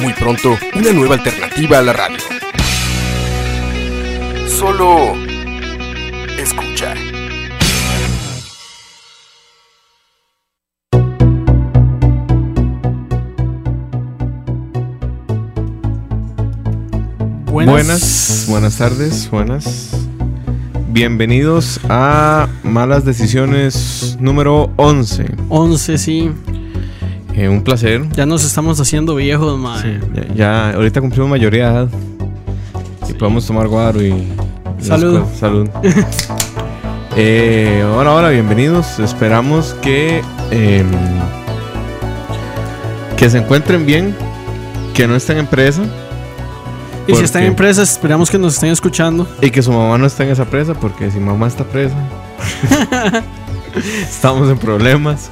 Muy pronto, una nueva alternativa a la radio. Solo escucha. Buenas. buenas, tardes, buenas. Bienvenidos a Malas Decisiones número 11. 11, sí. Eh, un placer. Ya nos estamos haciendo viejos, madre. Ya, ya ahorita cumplimos mayoría de edad. Y podemos tomar guaro y... Salud. Salud. eh, hola, hola, bienvenidos. Esperamos que... em, que se encuentren bien. Que no estén en presa. Y si están en presas, esperamos que nos estén escuchando. Y que su mamá no esté en esa presa, porque si mamá está presa, estamos en problemas.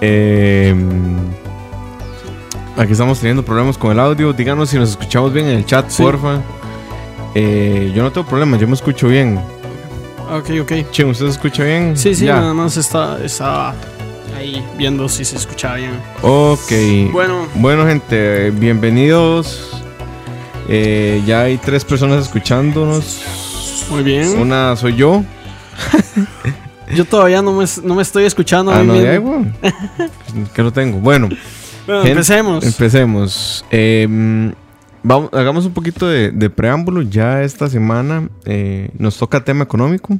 Eh, aquí estamos teniendo problemas con el audio. Díganos si nos escuchamos bien en el chat, Sí. porfa. Eh, yo no tengo problemas, yo me escucho bien. Ok, ok. Che, ¿usted se escucha bien? Sí, sí, Ya. nada más está, estaba ahí viendo si se escuchaba bien. Ok. Bueno, Bueno, gente, bienvenidos. Eh, ya hay tres personas escuchándonos. muy bien. Una soy yo. Yo todavía no me, no me estoy escuchando. a Ah, mí no, mismo. ya, bueno. que lo tengo. Bueno. Bueno, Gente, empecemos. Empecemos. Eh, vamos, hagamos un poquito de, de preámbulo. Ya esta semana eh, nos toca tema económico.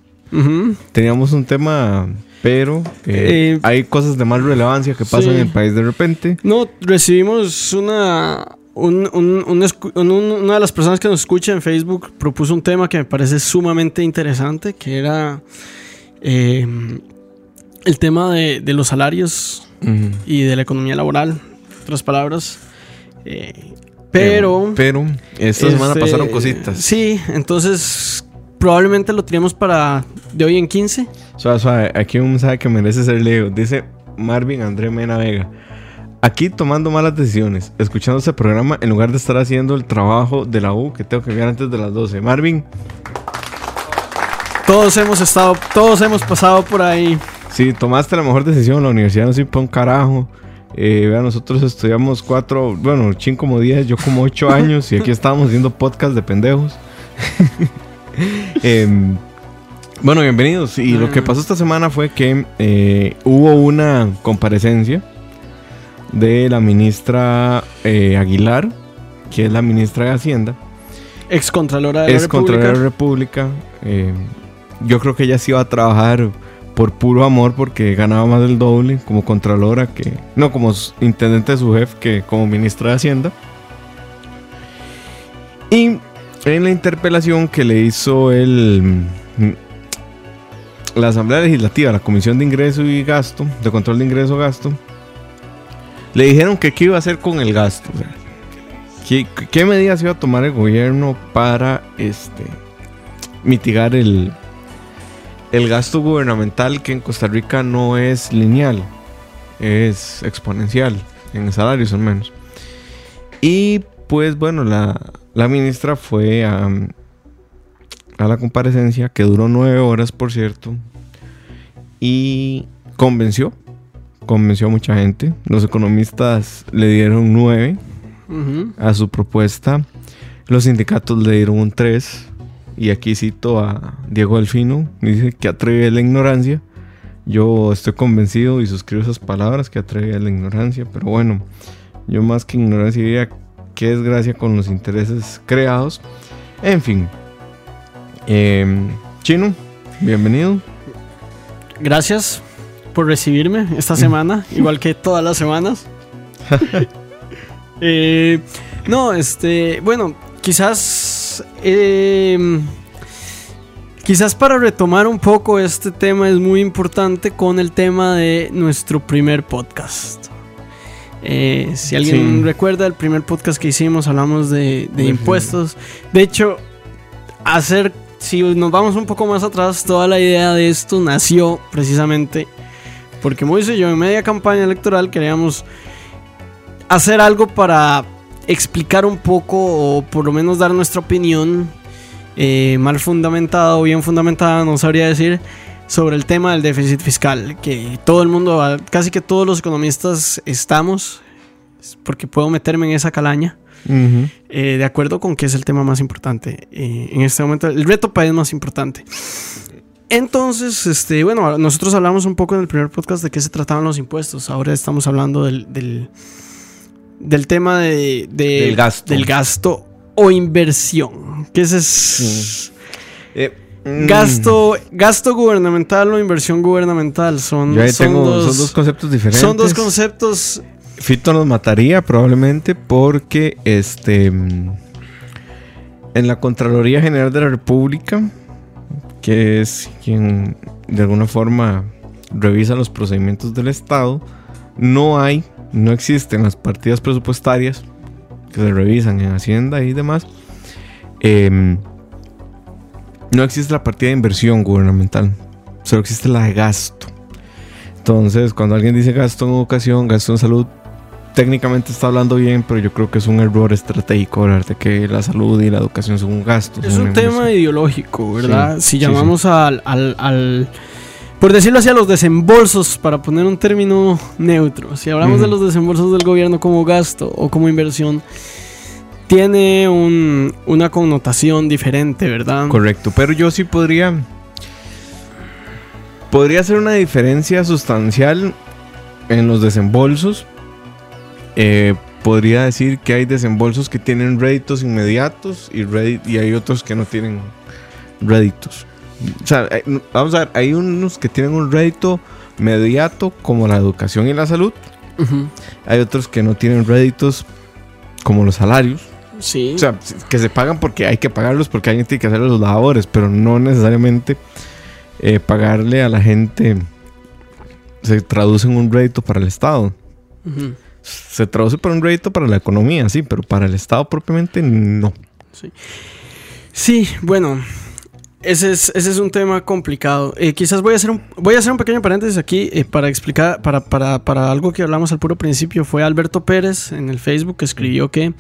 Teníamos un tema, pero eh, Eh, hay cosas de más relevancia que pasan sí. en el país de repente. No, recibimos una. un- una de las personas que nos escucha en Facebook propuso un tema que me parece sumamente interesante, que era eh, el tema de, de los salarios y de la economía laboral, otras palabras. Eh, pero... Pero esta semana este, pasaron cositas. Sí, entonces probablemente lo tenemos para de hoy en 15. Suave, suave. Aquí un mensaje que merece ser leído. Dice Marvin André Mena Vega. Aquí tomando malas decisiones, escuchando este programa en lugar de estar haciendo el trabajo de la U que tengo que enviar antes de las 12. Marvin, Todos hemos estado, todos hemos pasado por ahí. si tomaste la mejor decisión, la universidad no sirve para un carajo. Eh, nosotros estudiamos cuatro, bueno, chin como diez, yo como ocho años y aquí estábamos haciendo podcast de pendejos. Em, bueno, bienvenidos. Y lo que pasó esta semana fue que eh, hubo una comparecencia de la ministra eh, Aguilar, que es la ministra de Hacienda, Ex Contralora de la contra República. la República. Eh, yo creo que ella sí iba a trabajar por puro amor porque ganaba más del doble como contralora que... No, como intendente de su jefe que como ministra de Hacienda. Y en la interpelación que le hizo el... mm, La Asamblea Legislativa, la Comisión de Ingreso y Gasto, de Control de Ingreso y Gasto, le dijeron que qué iba a hacer con el gasto. ¿Qué, qué medidas iba a tomar el gobierno para este, mitigar el, el gasto gubernamental que en Costa Rica no es lineal, es exponencial, en salarios al menos? Y pues bueno, la, la ministra fue a, a la comparecencia, que duró nueve horas por cierto, y convenció, convenció a mucha gente. Los economistas le dieron nueve a su propuesta. Los sindicatos le dieron un 3. Y aquí cito a Diego Delfino. Dice que atreve a la ignorancia. Yo estoy convencido y suscribo esas palabras que atreve a la ignorancia. Pero bueno, yo más que ignorancia diría que es gracia con los intereses creados. En fin. Em, Chino, bienvenido. Gracias por recibirme esta semana, igual que todas las semanas. Eh, no, este, bueno, quizás, eh, quizás para retomar un poco este tema es muy importante con el tema de nuestro primer podcast. Eh, si alguien Sí. recuerda el primer podcast que hicimos, hablamos de, impuestos. De hecho, hacer, si nos vamos un poco más atrás, toda la idea de esto nació precisamente porque Moisés y yo en media campaña electoral queríamos hacer algo para explicar un poco o por lo menos dar nuestra opinión eh, mal fundamentada o bien fundamentada, no sabría decir, sobre el tema del déficit fiscal, que todo el mundo, casi que todos los economistas estamos, porque puedo meterme en esa calaña, eh, de acuerdo con que es el tema más importante eh, en este momento, el reto país más importante. Entonces, este, bueno, nosotros hablamos un poco en el primer podcast de qué se trataban los impuestos. Ahora estamos hablando del, del, del tema de, de- Del gasto. del gasto o inversión. Que ese es Eh, mm, gasto, gasto gubernamental o inversión gubernamental. Son, son tengo, dos, son dos conceptos diferentes. son dos conceptos. Fito nos mataría probablemente porque este mm, en la Contraloría General de la República, que es quien de alguna forma revisa los procedimientos del Estado, no hay, no existen las partidas presupuestarias que se revisan en Hacienda y demás. em, no existe la partida de inversión gubernamental, solo existe la de gasto. Entonces, cuando alguien dice gasto en educación, gasto en salud, técnicamente está hablando bien, pero yo creo que es un error estratégico hablar de que la salud y la educación son un gasto. Es un tema inversión. ideológico, ¿verdad? Sí, si sí, llamamos Al, al, al- Por decirlo así, a los desembolsos, para poner un término neutro. Si hablamos de los desembolsos del gobierno como gasto o como inversión, tiene un- una connotación diferente, ¿verdad? Correcto, pero yo sí podría. Podría hacer una diferencia sustancial en los desembolsos. Eh, podría decir que hay desembolsos que tienen réditos inmediatos y, y hay otros que no tienen réditos. O sea, hay- vamos a ver, hay unos que tienen un rédito inmediato como la educación y la salud. Hay otros que no tienen réditos como los salarios. Sí. O sea, que se pagan porque hay que pagarlos porque alguien tiene que hacer los labores, pero no necesariamente eh, pagarle a la gente se traduce en un rédito para el Estado. Se traduce para un rédito para la economía, sí, pero para el Estado propiamente no. Sí, bueno, ese es, ese es un tema complicado. Eh, quizás voy a hacer un, voy a hacer un pequeño paréntesis aquí eh, para explicar, para, para, para algo que hablamos al puro principio. Fue Alberto Pérez en el Facebook que escribió que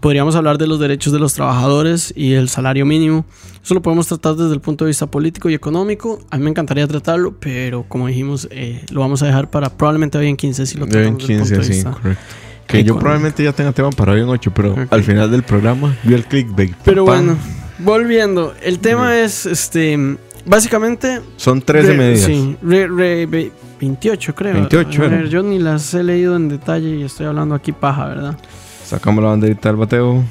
podríamos hablar de los derechos de los trabajadores y el salario mínimo. Eso lo podemos tratar desde el punto de vista político y económico. A mí me encantaría tratarlo, pero como dijimos, eh, lo vamos a dejar para probablemente hoy en 15 si lo tratamos desde el 15, punto de vista. correcto. Que yo probablemente ya tenga tema para hoy en 8, pero al final del programa vi el clickbait. Pero bueno, volviendo. El tema es, este, básicamente... Son 13 Re- medidas. Sí, re- re- ve- 28 creo. 28 A ver, yo ni las he leído en detalle y estoy hablando aquí paja, ¿verdad? Sacamos la banderita del bateo.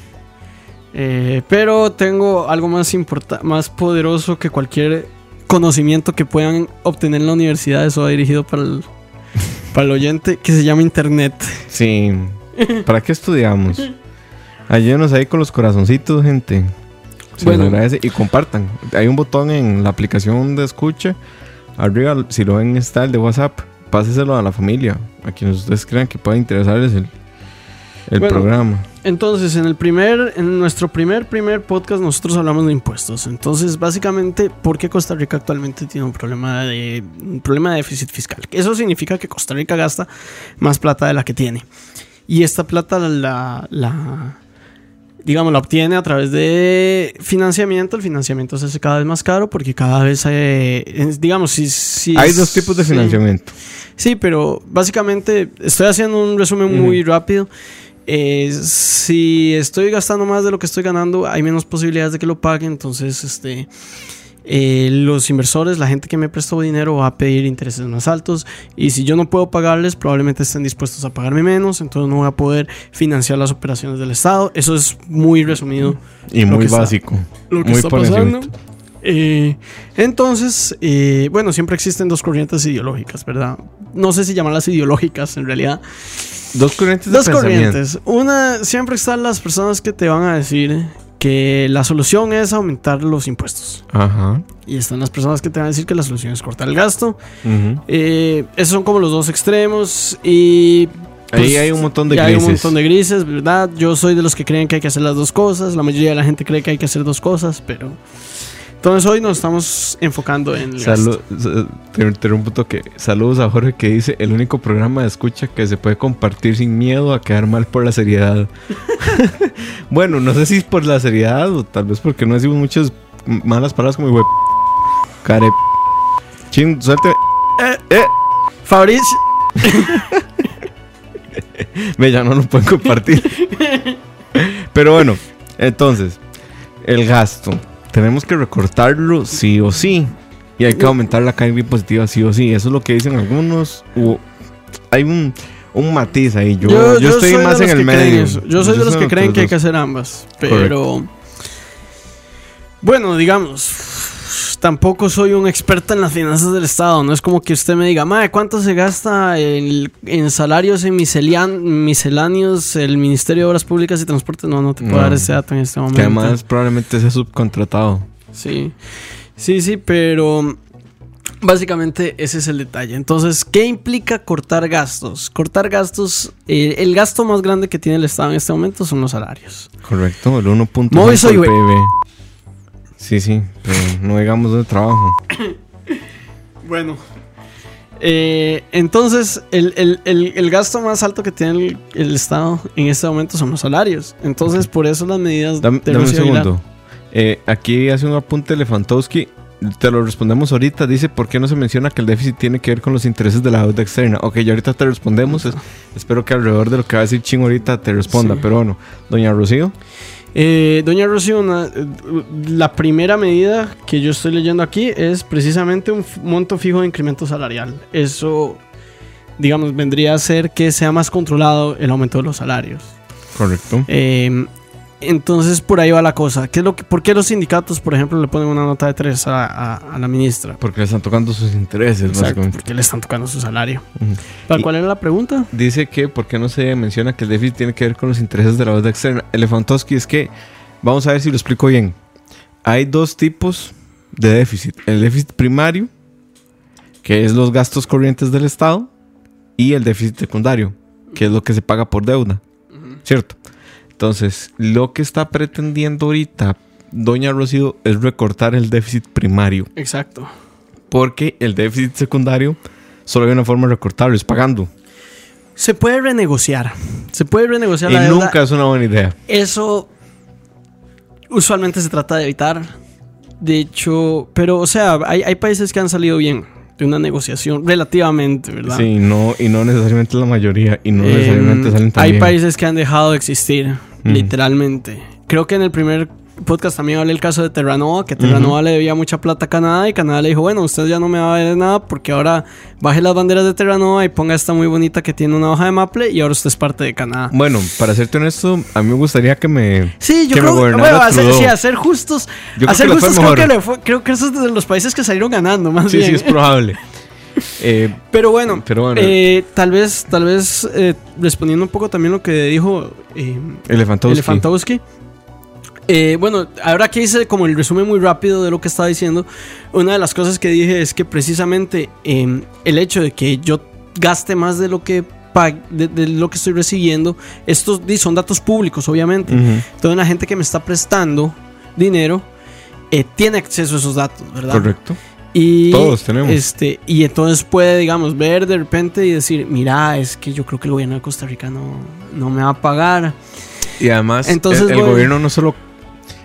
Eh, pero tengo algo más más poderoso que cualquier conocimiento que puedan obtener en la universidad. Eso va dirigido para el, para el oyente, que se llama Internet. Sí. ¿Para qué estudiamos? Ayúdenos ahí con los corazoncitos, gente. Se Bueno. les agradece. Y compartan. Hay un botón en la aplicación de escucha. Arriba, si lo ven, está el de WhatsApp. Páseselo a la familia. A quienes ustedes crean que pueda interesarles el, el Bueno. programa. Entonces, en el primer, en nuestro primer, primer podcast, nosotros hablamos de impuestos. Entonces, básicamente, ¿por qué Costa Rica actualmente tiene un problema de, un problema de déficit fiscal? Eso significa que Costa Rica gasta más plata de la que tiene. Y esta plata la, la digamos, la obtiene a través de financiamiento. El financiamiento se hace cada vez más caro porque cada vez, eh, digamos, si... si Hay es- dos tipos de financiamiento. Sí, pero básicamente estoy haciendo un resumen muy rápido. Eh, si estoy gastando más de lo que estoy ganando, hay menos posibilidades de que lo pague. Entonces, este, eh, los inversores, la gente que me prestó dinero, va a pedir intereses más altos. Y si yo no puedo pagarles, probablemente estén dispuestos a pagarme menos. Entonces, no voy a poder financiar las operaciones del Estado. Eso es muy resumido Y Lo muy está- básico. lo que muy está pasando. Eh, entonces, eh, bueno, siempre existen dos corrientes ideológicas, ¿verdad? No sé si llamarlas ideológicas en realidad. Dos corrientes de Dos pensamiento. corrientes. Una, siempre están las personas que te van a decir que la solución es aumentar los impuestos. Ajá. Y están las personas que te van a decir que la solución es cortar el gasto. Eh, esos son como los dos extremos. Y Ahí Pues, hay un montón de grises. Hay un montón de grises, ¿verdad? Yo soy de los que creen que hay que hacer las dos cosas. La mayoría de la gente cree que hay que hacer dos cosas, pero. Entonces hoy nos estamos enfocando en Salud, gasto. te un toque. Saludos a Jorge que dice el único programa de escucha que se puede compartir sin miedo a quedar mal por la seriedad. bueno, no sé si es por la seriedad o tal vez porque no decimos muchas malas palabras como. Care. Chin, suelte. Eh, Eh, Fabricio. Ve, ya no lo pueden compartir. Pero bueno, entonces, el gasto. Tenemos que recortarlo sí o sí. Y hay que aumentar la carga impositiva sí o sí. Eso es lo que dicen algunos. u- hay un, un matiz ahí. Yo, yo, estoy más en el medio. Yo soy de los que creen que hay que hacer. hacer ambas. Pero. Bueno, digamos. Tampoco soy un experto en las finanzas del Estado. No es como que usted me diga, Mae, ¿cuánto se gasta en salarios en misceláneos el Ministerio de Obras Públicas y Transportes? No, no te puedo No. dar ese dato en este momento. Que además probablemente sea subcontratado. Sí, sí, sí, pero básicamente ese es el detalle. Entonces, ¿qué implica cortar gastos? Cortar gastos, eh, el gasto más grande que tiene el Estado en este momento son los salarios. Correcto, el 1.5 Moy soy, del güey. PIB. Sí, sí, pero no digamos de trabajo. Bueno. eh, entonces, el, el- el- el gasto más alto que tiene el, el Estado en este momento son los salarios. Entonces, por eso las medidas Dame, de dame un segundo. Eh, aquí hace un apunte Lefantowski. Te lo respondemos ahorita. Dice, ¿por qué no se menciona que el déficit tiene que ver con los intereses de la deuda externa? Ok, ya ahorita te respondemos. Es- espero que alrededor de lo que va a decir Ching ahorita te responda. Sí. Pero bueno, doña Rocío. Eh, Doña Rocío, una- eh, la primera medida que yo estoy leyendo aquí es precisamente un monto fijo de incremento salarial. Eso, digamos, vendría a ser que sea más controlado el aumento de los salarios. Correcto. Eh, entonces, por ahí va la cosa. ¿Qué es lo que, ¿Por qué los sindicatos, por ejemplo, le ponen una nota de 3 a, a- a la ministra? Porque le están tocando sus intereses, Exacto, porque le están tocando su salario. ¿Para cuál era la pregunta? Dice que, ¿por qué no se menciona que el déficit tiene que ver con los intereses de la deuda externa? Elefantowski es que, vamos a ver si lo explico bien. Hay dos tipos de déficit. El déficit primario, que es los gastos corrientes del Estado, y el déficit secundario, que es lo que se paga por deuda. ¿Cierto? Entonces, lo que está pretendiendo ahorita Doña Rocío es recortar el déficit primario, Exacto. porque el déficit secundario solo hay una forma de recortarlo, es pagando. Se puede renegociar. Se puede renegociar Y la deuda. nunca es una buena idea. Eso usualmente se trata de evitar. De hecho, pero o sea, hay, hay países que han salido bien de una negociación relativamente, ¿verdad? Sí, no, y no necesariamente la mayoría, y no Em, necesariamente salen tan hay bien. países que han dejado de existir, Mm. literalmente. Creo que en el primer podcast también hablé el caso de Terranova, que Terranova le debía mucha plata a Canadá y Canadá le dijo, bueno, usted ya no me va a ver nada porque ahora baje las banderas de Terranova y ponga esta muy bonita que tiene una hoja de maple y ahora usted es parte de Canadá. Bueno, para serte honesto, a mí me gustaría que me... Sí, yo que me creo que gobernara bueno, sí, hacer justos. Yo justos creo que, le fue- creo que esos es de los países que salieron ganando, más Sí, bien. sí, es probable. Eh, Pero bueno, Pero bueno. eh, tal vez, tal vez eh, respondiendo un poco también lo que dijo eh, Elefantowski. Elefantowski. Eh, bueno, ahora que hice como el resumen muy rápido de lo que estaba diciendo, una de las cosas que dije es que precisamente eh, el hecho de que yo gaste más de lo que de, de lo que estoy recibiendo, estos son datos públicos, obviamente. Ujú, Toda la gente que me está prestando dinero eh, tiene acceso a esos datos, ¿verdad? Correcto. Y, Todos tenemos. Este, y entonces puede, digamos, ver de repente y decir, mira, es que yo creo que el gobierno de Costa Rica no, no me va a pagar. Y además, Entonces, el, el bueno. gobierno no solo...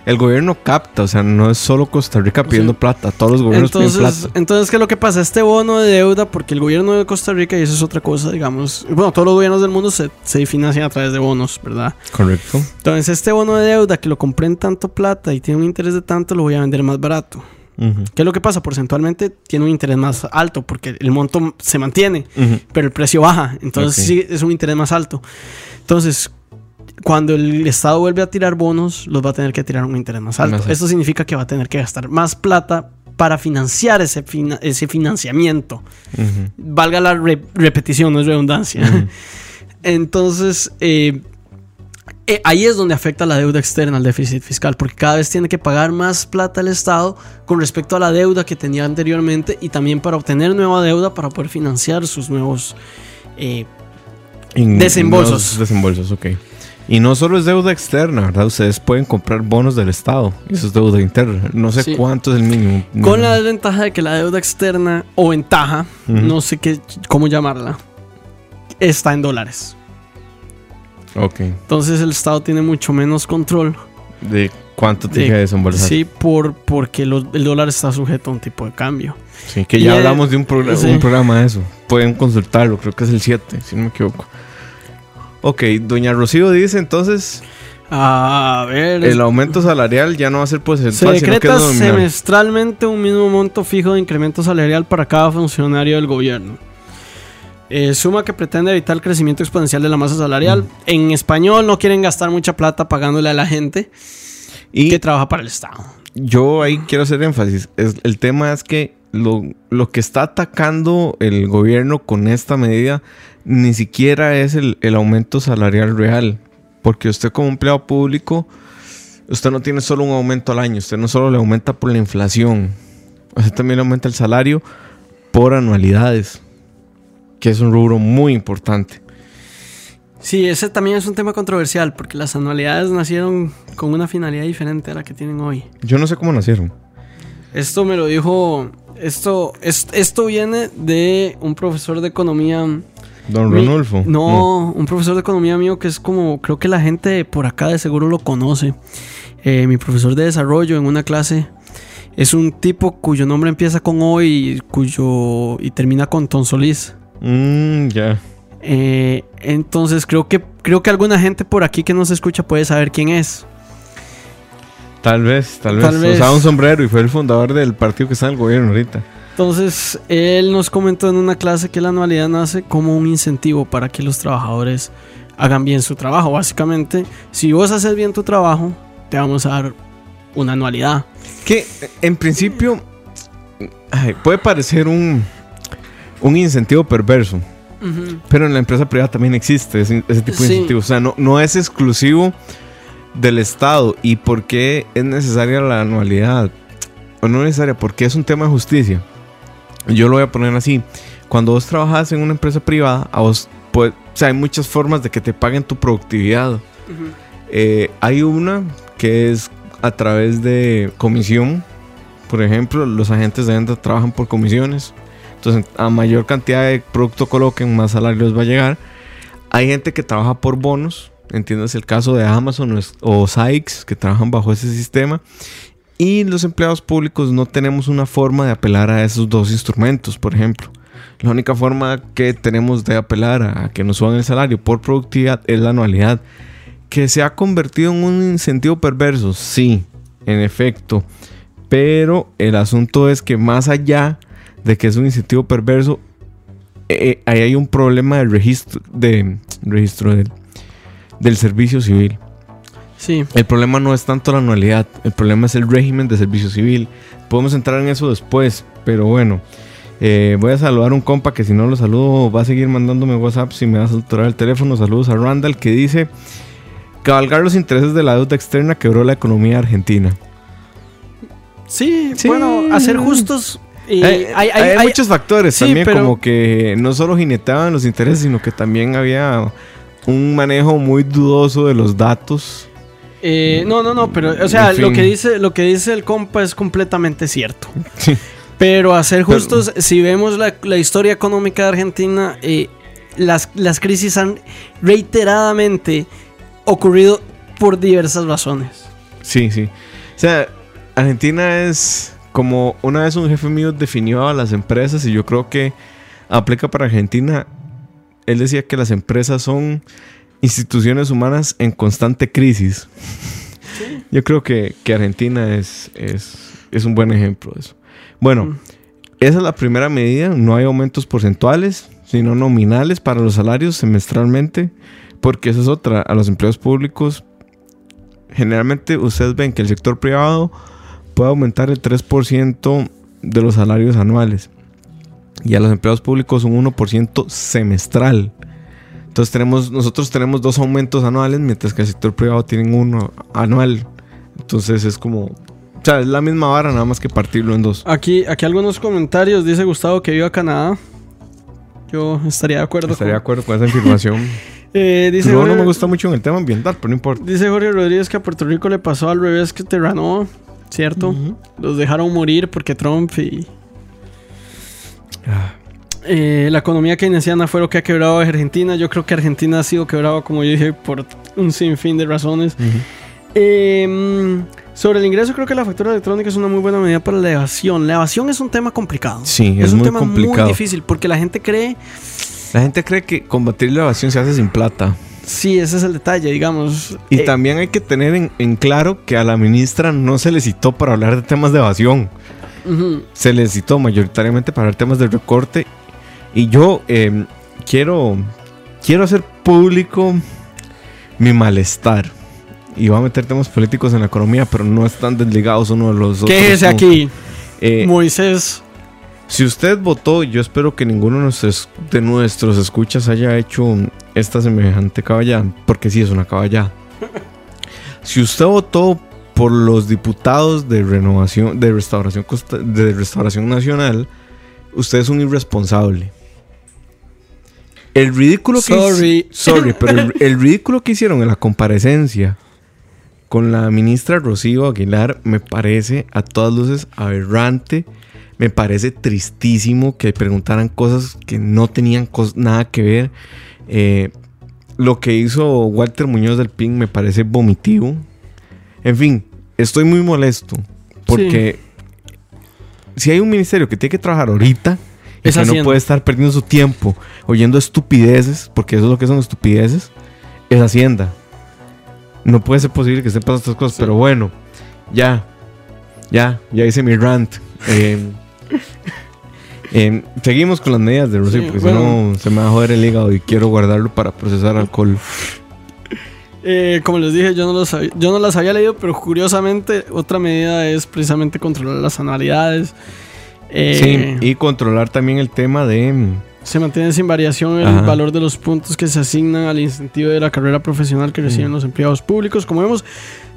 El gobierno capta, o sea, no es solo Costa Rica pidiendo Sí. plata, todos los gobiernos Entonces, piden plata. entonces, ¿qué es lo que pasa? Este bono de deuda, porque el gobierno de Costa Rica, y eso es otra cosa, digamos, bueno, todos los gobiernos del mundo se, se financian a través de bonos, ¿verdad? Correcto. Entonces, este bono de deuda que lo compré en tanto plata y tiene un interés de tanto, lo voy a vender más barato. ¿Qué es lo que pasa? Porcentualmente tiene un interés más alto porque el monto se mantiene. pero el precio baja. Entonces sí es un interés más alto. Entonces, cuando el Estado vuelve a tirar bonos, los va a tener que tirar un interés más alto. Esto significa que va a tener que gastar más plata para financiar ese, fina- ese financiamiento. Valga la re- repetición, no es redundancia. Entonces, eh, eh, ahí es donde afecta la deuda externa al déficit fiscal, porque cada vez tiene que pagar más plata el Estado con respecto a la deuda que tenía anteriormente y también para obtener nueva deuda para poder financiar sus nuevos, eh, Desembolsos. desembolsos, ok. Y no solo es deuda externa, ¿verdad? Ustedes pueden comprar bonos del Estado. Eso es deuda interna. No sé Sí. cuánto es el mínimo. Con No. la desventaja de que la deuda externa o ventaja, no sé qué, cómo llamarla, está en dólares. Ok. Entonces el Estado tiene mucho menos control. ¿De cuánto tiene que desembolsar? Sí, por, porque lo- el dólar está sujeto a un tipo de cambio. Sí, que ya hablamos de un, programa sí. un programa de eso. Pueden consultarlo, creo que es el 7, si no me equivoco. Ok, doña Rocío dice entonces, A ver, el aumento salarial ya no va a ser se porcentual, sino que decreta es semestralmente un mismo monto fijo de incremento salarial para cada funcionario del gobierno. Eh, suma que pretende evitar el crecimiento exponencial de la masa salarial. En español no quieren gastar mucha plata pagándole a la gente Y que trabaja para el Estado. yo ahí quiero hacer énfasis. Es- el tema es que lo, lo que está atacando el gobierno con esta medida ni siquiera es el, el aumento salarial real. Porque usted como empleado público, usted no tiene solo un aumento al año, usted no solo le aumenta por la inflación, usted también le aumenta el salario por anualidades, que es un rubro muy importante. Sí, ese también es un tema controversial porque las anualidades nacieron con una finalidad diferente a la que tienen hoy. Yo no sé cómo nacieron. Esto me lo dijo. Esto, es- esto viene de un profesor de economía. Don mi- Ronulfo. No, un profesor de economía mío que es como. Creo que la gente por acá de seguro lo conoce. Eh, mi profesor de desarrollo en una clase es un tipo cuyo nombre empieza con O y, cuyo, y termina con Ton Solís. Mm, ya. Eh, entonces creo que, creo que alguna gente por aquí que nos escucha puede saber quién es. Tal vez, tal vez. Tal vez. Usaba un sombrero y fue el fundador del partido que está en el gobierno ahorita. Entonces, él nos comentó en una clase que la anualidad nace como un incentivo para que los trabajadores hagan bien su trabajo. Básicamente, si vos haces bien tu trabajo, te vamos a dar una anualidad. Que en principio ay, puede parecer un, un incentivo perverso, pero en la empresa privada también existe ese, ese tipo de Sí. incentivos. O sea, no, no es exclusivo del Estado. ¿Y por qué es necesaria la anualidad? O no necesaria, porque es un tema de justicia. Yo lo voy a poner así. Cuando vos trabajas en una empresa privada, a vos pues, o sea, hay muchas formas de que te paguen tu productividad. Eh, hay una que es a través de comisión. Por ejemplo, los agentes de venta trabajan por comisiones. Entonces, a mayor cantidad de producto coloquen, más salario les va a llegar. Hay gente que trabaja por bonos. Entiendes el caso de Amazon o Sykes, que trabajan bajo ese sistema. Y los empleados públicos no tenemos una forma de apelar a esos dos instrumentos, por ejemplo. La única forma que tenemos de apelar a que nos suban el salario por productividad es la anualidad. Que se ha convertido en un incentivo perverso, sí, en efecto. Pero el asunto es que más allá de que es un incentivo perverso, eh, ahí hay un problema de registro, de, registro del, del servicio civil. Sí, El problema no es tanto la anualidad, el problema es el régimen de servicio civil. Podemos entrar en eso después, pero bueno. eh, voy a saludar a un compa que si no lo saludo va a seguir mandándome WhatsApp si me va a saturar el teléfono. Saludos a Randall que dice, cabalgar los intereses de la deuda externa quebró la economía argentina. sí, Sí. bueno, hacer justos. y hay, hay, hay- hay muchos factores sí, también, pero- como que no solo jineteaban los intereses, sino que también había un manejo muy dudoso de los datos. eh, no, no, no, pero, o sea, En lo que, dice, lo que dice el compa es completamente cierto. Sí. Pero a ser justos, si vemos la, la historia económica de Argentina, eh, las, las crisis han reiteradamente ocurrido por diversas razones. Sí, sí. O sea, Argentina es como una vez un jefe mío definió a las empresas y yo creo que aplica para Argentina. Él decía que las empresas son instituciones humanas en constante crisis. Yo creo que, que Argentina es, es, es un buen ejemplo de eso. Bueno, Mm. esa es la primera medida. No hay aumentos porcentuales, sino nominales para los salarios semestralmente. Porque esa es otra. A los empleos públicos generalmente ustedes ven que el sector privado puede aumentar el 3% de los salarios anuales y a los empleados públicos un 1% semestral. Entonces tenemos, nosotros tenemos dos aumentos anuales mientras que el sector privado tiene uno anual. Entonces es como, o sea, es la misma vara nada más que partirlo en dos. Aquí, aquí algunos comentarios. Dice Gustavo que vive a Canadá. Yo estaría de acuerdo. Estaría de acuerdo con esa afirmación. Eh, dice no, no Jorge- me gusta mucho en el tema ambiental, pero no importa. Dice Jorge Rodríguez que a Puerto Rico le pasó al revés que Terranova, ¿cierto? Los dejaron morir porque Trump y... Ah. Eh, la economía keynesiana fue lo que ha quebrado a Argentina. Yo creo que Argentina ha sido quebrado, como yo dije, por un sinfín de razones. Eh, sobre el ingreso, creo que la factura electrónica es una muy buena medida para la evasión. La evasión es un tema complicado. Sí, es un muy tema complicado. muy difícil porque la gente cree, La gente cree que combatir la evasión se hace sin plata. sí, ese es el detalle, digamos. Y Eh, también hay que tener en, en claro que a la ministra no se le citó para hablar de temas de evasión. Ujú. Se le citó mayoritariamente para temas de recorte. Y yo eh, quiero, quiero hacer público mi malestar. Y voy a meter temas políticos en la economía, pero no están desligados uno de los otros. Quéjese ¿no? aquí, Eh, Moisés. Si usted votó, yo espero que ninguno de nuestros, de nuestros escuchas haya hecho esta semejante caballada, porque sí es una caballada. Si usted votó por los diputados de renovación, de restauración, de restauración nacional, usted es un irresponsable. El ridículo que Sorry. sorry, pero el, el ridículo que hicieron en la comparecencia con la ministra Rocío Aguilar me parece a todas luces aberrante. Me parece tristísimo que preguntaran cosas que no tenían nada que ver. Eh, lo que hizo Walter Muñoz del PIN me parece vomitivo. En fin, estoy muy molesto. Porque si hay un ministerio que tiene que trabajar ahorita y Es que no puede estar perdiendo su tiempo oyendo estupideces, porque eso es lo que son estupideces, es Hacienda. No puede ser posible que estén pasando estas cosas, pero bueno, ya, ya, ya hice mi rant. Eh, eh, seguimos con las medidas de Rocío, Sí, porque bueno. si no se me va a joder el hígado y quiero guardarlo para procesar alcohol. Eh, como les dije, yo no, los hab- yo no las había leído, pero curiosamente otra medida es precisamente controlar las anualidades. Eh, Sí, y controlar también el tema de... mm, Se mantiene sin variación el Ajá. valor de los puntos que se asignan al incentivo de la carrera profesional que reciben Mm. los empleados públicos. Como vemos,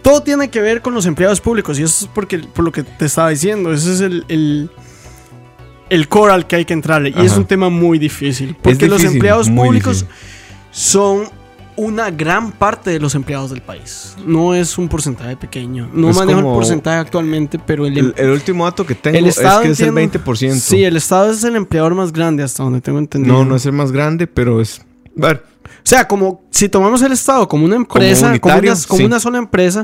todo tiene que ver con los empleados públicos y eso es porque, por lo que te estaba diciendo. Ese es el, el, el core al que hay que entrarle. Y es un tema muy difícil porque los empleados públicos difícil. son una gran parte de los empleados del país. No es un porcentaje pequeño. No Es manejo el porcentaje actualmente, pero el, em- El, el último dato que tengo el Estado es que es entiendo- el 20%. Sí, el Estado es el empleador más grande hasta donde tengo entendido. no, no es el más grande, pero es... ver, O sea, como si tomamos el Estado como una empresa, como, una, como sí. una sola empresa, a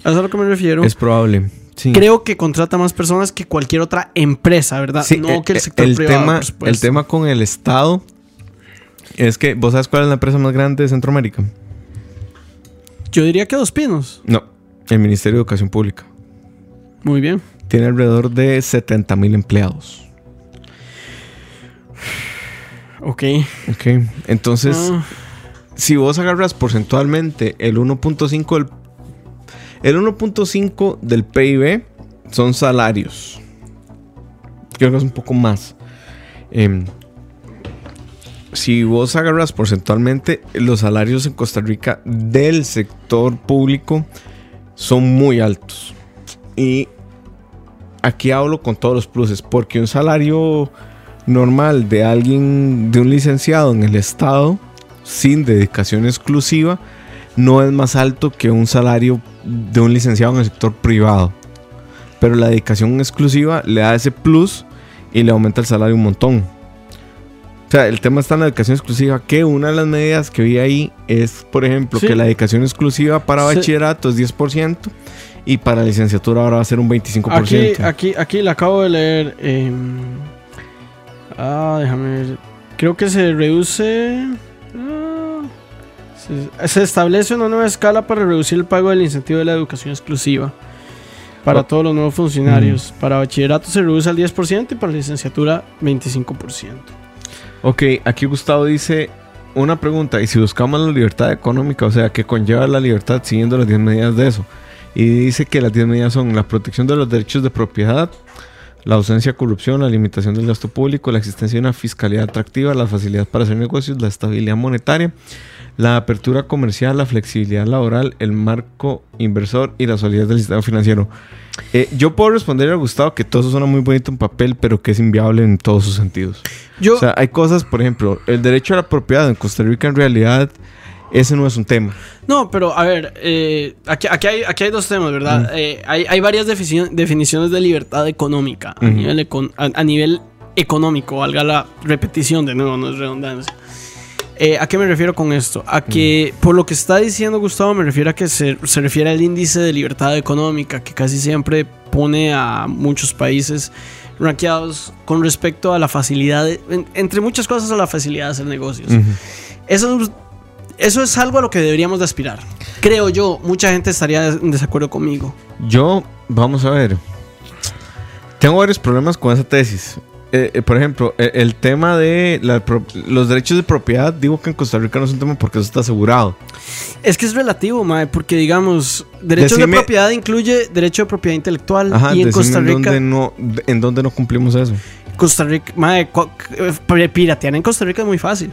eso es a lo que me refiero. es probable. Sí. Creo que contrata más personas que cualquier otra empresa, ¿verdad? Sí, no eh, que el eh, sector el privado. tema, el tema con el Estado es que, ¿vos sabes cuál es la empresa más grande de Centroamérica? Yo diría que Dos Pinos. No, el Ministerio de Educación Pública. Muy bien. Tiene alrededor de 70 mil empleados. Ok. Ok, entonces, Ah, si vos agarras porcentualmente el 1.5 del, el 1.5 del PIB son salarios. Creo que es un poco más. Em, si vos agarras porcentualmente los salarios en Costa Rica del sector público son muy altos. Y aquí hablo con todos los pluses, porque un salario normal de alguien, de un licenciado en el Estado, sin dedicación exclusiva, no es más alto que un salario de un licenciado en el sector privado. Pero la dedicación exclusiva le da ese plus y le aumenta el salario un montón. O sea, el tema está en la dedicación exclusiva, que una de las medidas que vi ahí es, por ejemplo, Sí. que la dedicación exclusiva para Sí. bachillerato es 10% y para licenciatura ahora va a ser un 25%. aquí, aquí, aquí la acabo de leer. em, ah, déjame ver. Creo que se reduce. ah, se, se establece una nueva escala para reducir el pago del incentivo de la educación exclusiva para Oh. todos los nuevos funcionarios. Para bachillerato se reduce al 10% y para licenciatura 25%. Ok, aquí Gustavo dice una pregunta, y si buscamos la libertad económica, o sea, que conlleva la libertad siguiendo las 10 medidas de eso? Y dice que las 10 medidas son la protección de los derechos de propiedad, la ausencia de corrupción, la limitación del gasto público, la existencia de una fiscalidad atractiva, la facilidad para hacer negocios, la estabilidad monetaria, la apertura comercial, la flexibilidad laboral, el marco inversor y la solidez del sistema financiero. Eh, yo puedo responderle a Gustavo que todo eso suena muy bonito en papel, pero que es inviable en todos sus sentidos. Yo, O sea, hay cosas, por ejemplo, el derecho a la propiedad en Costa Rica en realidad ese no es un tema. no, pero a ver, eh, aquí, aquí, hay, aquí hay dos temas, ¿verdad? Eh, hay, hay varias defini- definiciones de libertad económica a, nivel econ- a, a nivel económico, valga la repetición de nuevo, no es redundancia. Eh, ¿A qué me refiero con esto? A que, por lo que está diciendo Gustavo, me refiero a que se, se refiere al índice de libertad económica, que casi siempre pone a muchos países rankeados con respecto a la facilidad, de- en- entre muchas cosas, a la facilidad de hacer negocios. Eso, es- eso es algo a lo que deberíamos de aspirar. Creo yo, mucha gente estaría en desacuerdo conmigo. Yo, vamos a ver. Tengo varios problemas con esa tesis. Eh, eh, por ejemplo, eh, el tema de la los derechos de propiedad, digo que en Costa Rica no es un tema porque eso está asegurado. Es que es relativo, mae, porque digamos, derechos Decime- de propiedad incluye derecho de propiedad intelectual Ajá, y en Costa en Rica, dónde no, en dónde no cumplimos eso. Costa Rica, mae, piratear en Costa Rica es muy fácil.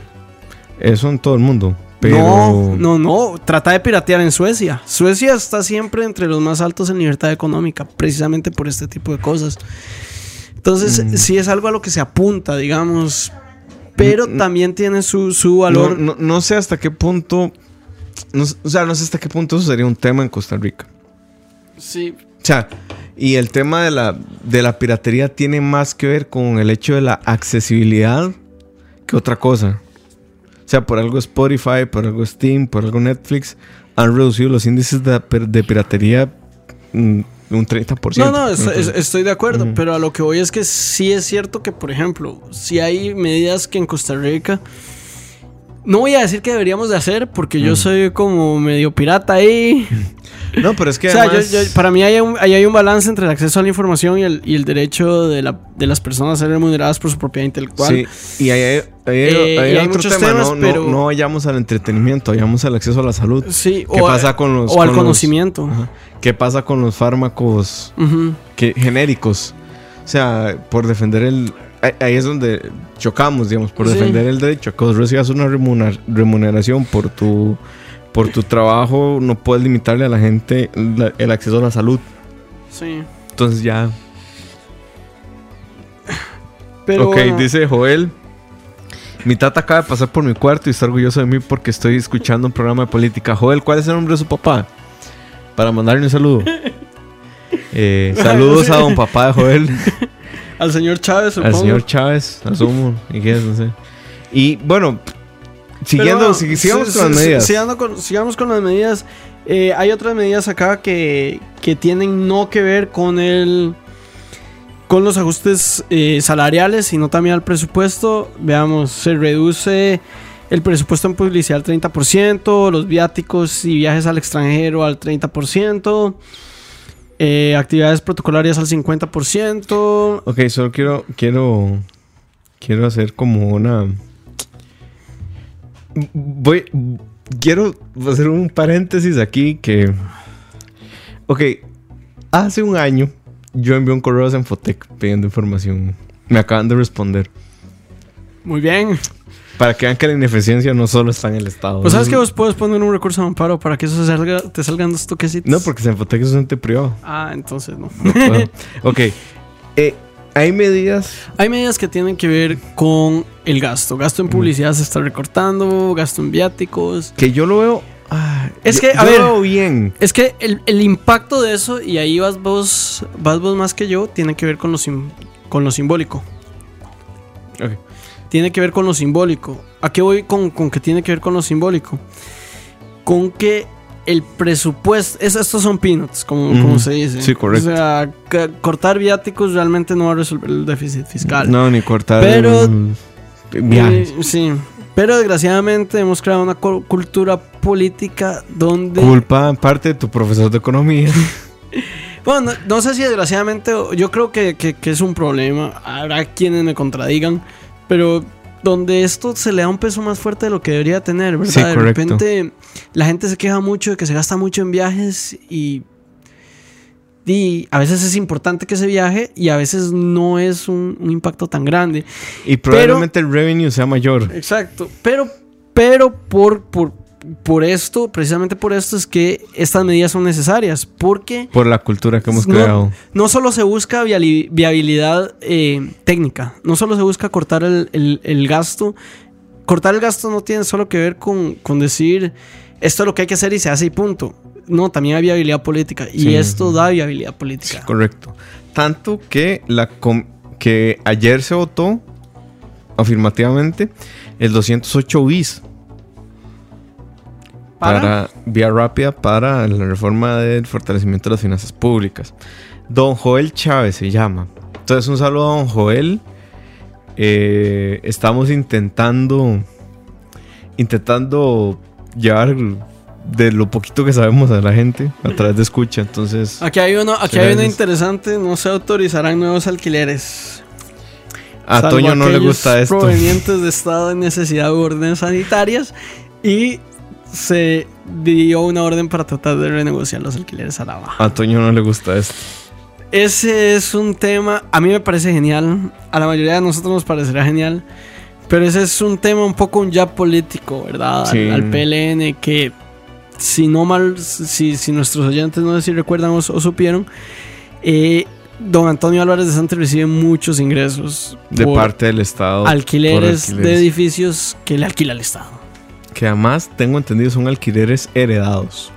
Eso en todo el mundo. Pero. No, no, no, trata de piratear en Suecia. Suecia está siempre entre los más altos en libertad económica, precisamente por este tipo de cosas. Entonces, Mm. sí es algo a lo que se apunta, digamos, pero Mm, mm. también tiene su, su valor. no, no sé hasta qué punto. o sea, no sé hasta qué punto eso sería un tema en Costa Rica. Sí, O sea, y el tema de la, de la piratería tiene más que ver con el hecho de la accesibilidad que otra cosa. O sea, por algo Spotify, por algo Steam, por algo Netflix han reducido los índices de, de piratería mm, un 30%. No, no, estoy, de acuerdo, pero a lo que voy es que sí es cierto que, por ejemplo, si hay medidas que en Costa Rica... No voy a decir que deberíamos de hacer porque yo soy como medio pirata ahí. no, pero es que O sea, yo- además- yo- para mí hay un, ahí hay un balance entre el acceso a la información y el, y el derecho de, la- de las personas a ser remuneradas por su propiedad intelectual. Sí, y ahí hay, ahí hay- Eh, ahí y hay hay otro muchos tema, temas, no, no- pero- no vayamos al entretenimiento, vayamos al acceso a la salud. Sí, ¿Qué o, pasa con los- o al los- conocimiento. Ajá. ¿Qué pasa con los fármacos que, genéricos? O sea, por defender el... ahí- es donde chocamos, digamos, por Sí. defender el derecho a que vos recibas una remuner- remuneración por tu, por tu trabajo, no puedes limitarle a la gente la- el acceso a la salud. Sí. Entonces ya... Pero ok, bueno, dice Joel. Mi tata acaba de pasar por mi cuarto y está orgulloso de mí porque estoy escuchando un programa de política. Joel, ¿cuál es el nombre de su papá? Para mandarle un saludo. Eh, saludos a don papá de Joel, al señor Chávez, al supongo. señor Chávez, asumo, y qué es, no sé. Y bueno, siguiendo, bueno, sig- sigamos con las medidas. Con, sigamos con las medidas. Eh, hay otras medidas acá que, que tienen no que ver con el con los ajustes eh, salariales, sino también al presupuesto. Veamos, se reduce el presupuesto en publicidad al 30%, los viáticos y viajes al extranjero al 30%, eh, actividades protocolarias al 50%. Ok, solo quiero, quiero, quiero hacer como una... Voy, quiero hacer un paréntesis aquí que... Ok, hace un año yo envié un correo a Zenfotec pidiendo información. Me acaban de responder. Muy bien. Para que vean que la ineficiencia no solo está en el Estado. Pues sabes que vos puedes poner un recurso de amparo para que eso salga, te salgan dos toquecitos. No, porque Zenfotec es un ente privado. Ah, entonces no. No ok, eh, hay medidas... Hay medidas que tienen que ver con el gasto. Gasto en publicidad se está recortando, gasto en viáticos. Que yo lo veo... ah, Es yo- que, a ver. lo veo bien. Es que el, el impacto de eso, y ahí vas vos, vas vos más que yo, tiene que ver con lo, sim- con lo simbólico. Tiene que ver con lo simbólico. ¿A qué voy con, con que tiene que ver con lo simbólico? Con que el presupuesto. es- estos son peanuts, como, se dice. Sí, correcto. O sea, cortar viáticos realmente no va a resolver el déficit fiscal. No, ni cortar. Pero- el- viajes. Eh, sí. Pero desgraciadamente hemos creado una cu- cultura política donde. Culpa en parte de tu profesor de economía. Bueno, no, no sé si desgraciadamente, yo creo que, que- que es un problema. Habrá quienes me contradigan, pero donde esto se le da un peso más fuerte de lo que debería tener, ¿verdad? Sí, de repente la gente se queja mucho de que se gasta mucho en viajes y y a veces es importante que se viaje y a veces no es un, un impacto tan grande. Y probablemente el revenue sea mayor. Exacto. Pero, pero por, por, por esto, precisamente por esto, es que estas medidas son necesarias. Porque. Por la cultura que hemos no, creado. No solo se busca viabilidad eh, técnica, no solo se busca cortar el, el- el gasto. Cortar el gasto no tiene solo que ver con, con decir esto es lo que hay que hacer y se hace y punto. No, también hay viabilidad política. Y Sí. esto da viabilidad política. Correcto. Tanto que, la que ayer se votó afirmativamente el 208 bis ¿Para? para vía rápida para la reforma del fortalecimiento de las finanzas públicas. Don Joel Chávez se llama. Entonces un saludo a don Joel. Eh, estamos intentando intentando llevar de lo poquito que sabemos a la gente a través de escucha. Entonces Aquí hay uno, aquí hay uno interesante, no se autorizarán nuevos alquileres. a Toño no le gusta esto. Provenientes de estado de necesidad u órdenes sanitarias y se dio una orden para tratar de renegociar los alquileres a la baja. A Toño no le gusta esto. Ese es un tema, a mí me parece genial, a la mayoría de nosotros nos parecerá genial, pero ese es un tema un poco un ya político, ¿verdad? Al- Sí. Al, PLN que si no mal, si, si nuestros oyentes no sé si recuerdan o, o supieron, eh, don Antonio Álvarez de Santos recibe muchos ingresos De parte del Estado. alquileres, por de alquileres. edificios que le alquila el Estado. Que además, tengo entendido, son alquileres heredados.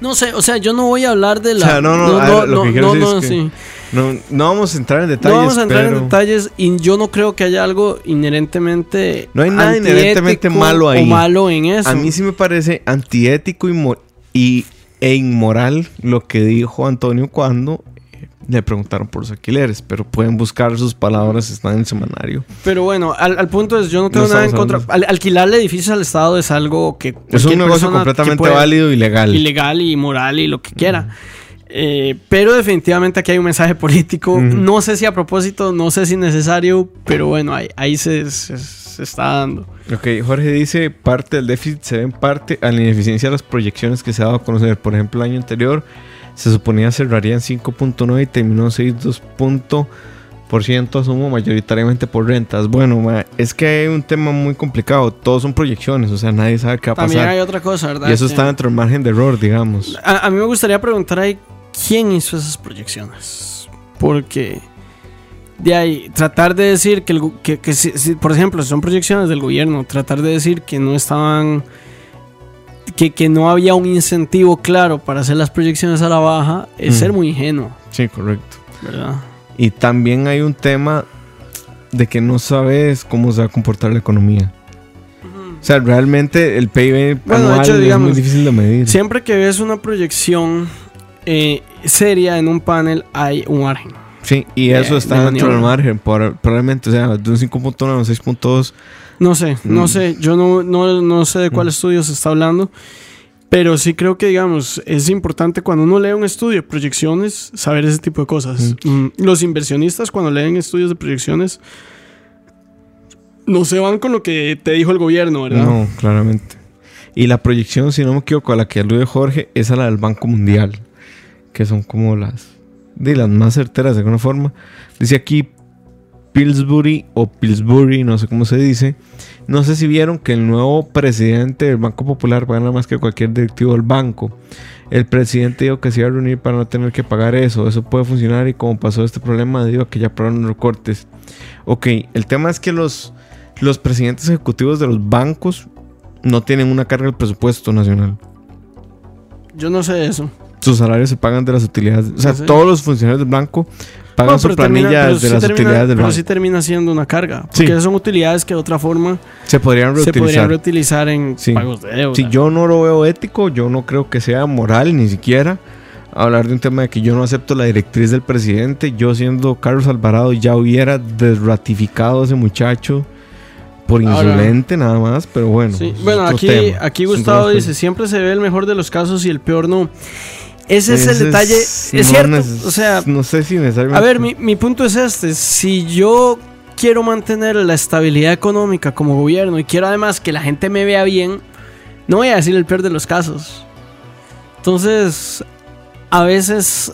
No sé, o sea, yo no voy a hablar de la... O sea, no, no, a ver, lo que quiero decir es que sí. No, no vamos a entrar en detalles. No vamos a entrar pero en detalles y yo no creo que haya algo inherentemente. No hay nada inherentemente malo ahí. O malo en eso. A mí sí me parece antiético y, y- e inmoral lo que dijo Antonio cuando le preguntaron por los alquileres. Pero pueden buscar sus palabras, están en el semanario. Pero bueno, al, al punto es, yo no tengo No nada en contra. Al- alquilarle edificios al Estado es algo que. Es un negocio completamente válido y legal. Ilegal y moral y lo que quiera. Eh, pero definitivamente aquí hay un mensaje político. No sé si a propósito, no sé si necesario, pero bueno, ahí, ahí se, se- se está dando. Ok, Jorge dice, parte del déficit se ve en parte a la ineficiencia de las proyecciones que se ha dado a conocer. Por ejemplo, el año anterior se suponía cerraría en 5.9 y terminó en 6.2% asumo mayoritariamente por rentas. Bueno, ma, es que hay un tema muy complicado. Todos son proyecciones, o sea, nadie sabe qué va a También pasar. hay otra cosa, ¿verdad? Y eso Que- está dentro del margen de error, digamos. A, a mí me gustaría preguntar ahí quién hizo esas proyecciones. Porque de ahí, tratar de decir que, el que, que si- si, por ejemplo, si son proyecciones del gobierno, tratar de decir que no estaban, que, que no había un incentivo claro para hacer las proyecciones a la baja, es Mm. ser muy ingenuo, Sí, correcto. ¿verdad? Y también hay un tema de que no sabes cómo se va a comportar la economía. O sea, realmente el PIB Bueno, anual hecho, es digamos, muy difícil de medir. Siempre que ves una proyección eh, seria en un panel, hay un margen. Sí, y eso está de dentro del margen, probablemente, o sea, de un 5.1 a un 6.2. No sé, no Mm. sé, yo no, no, no sé de cuál estudio se está hablando, pero sí creo que, digamos, es importante cuando uno lee un estudio de proyecciones, saber ese tipo de cosas. Mm, Los inversionistas cuando leen estudios de proyecciones, no se van con lo que te dijo el gobierno, ¿verdad? No, claramente. Y la proyección, si no me equivoco, a la que alude Jorge, es a la del Banco Mundial, que son como las, de las más certeras de alguna forma. Dice aquí Pillsbury o Pillsbury, no sé cómo se dice. No sé si vieron que el nuevo presidente del Banco Popular gana más que cualquier directivo del banco. El presidente dijo que se iba a reunir para no tener que pagar eso. Eso puede funcionar y como pasó este problema, digo que ya aprobaron los recortes. Ok, el tema es que los, los presidentes ejecutivos de los bancos no tienen una carga del presupuesto nacional. Yo no sé eso. Sus salarios se pagan de las utilidades. O sea, todos los funcionarios del banco pagan No, su pero termina- planilla pero de sí las termina- utilidades del Pero banco. sí termina siendo una carga, Sí. porque esas son utilidades que de otra forma se podrían se podrían reutilizar. en Sí. pagos de deuda. Si yo no lo veo ético, yo no creo que sea moral ni siquiera hablar de un tema de que yo no acepto la directriz del presidente. Yo siendo Carlos Alvarado ya hubiera desratificado a ese muchacho por Ahora- insolente nada más, pero bueno. Sí, Bueno, aquí, tema. aquí Gustavo dice, siempre se ve el mejor de los casos y el peor no. Ese es el detalle. Es, no cierto. neces- O sea, no sé si necesariamente. a ver, mi, mi punto es este. Si yo quiero mantener la estabilidad económica como gobierno y quiero además que la gente me vea bien, no voy a decir el peor de los casos. Entonces, a veces,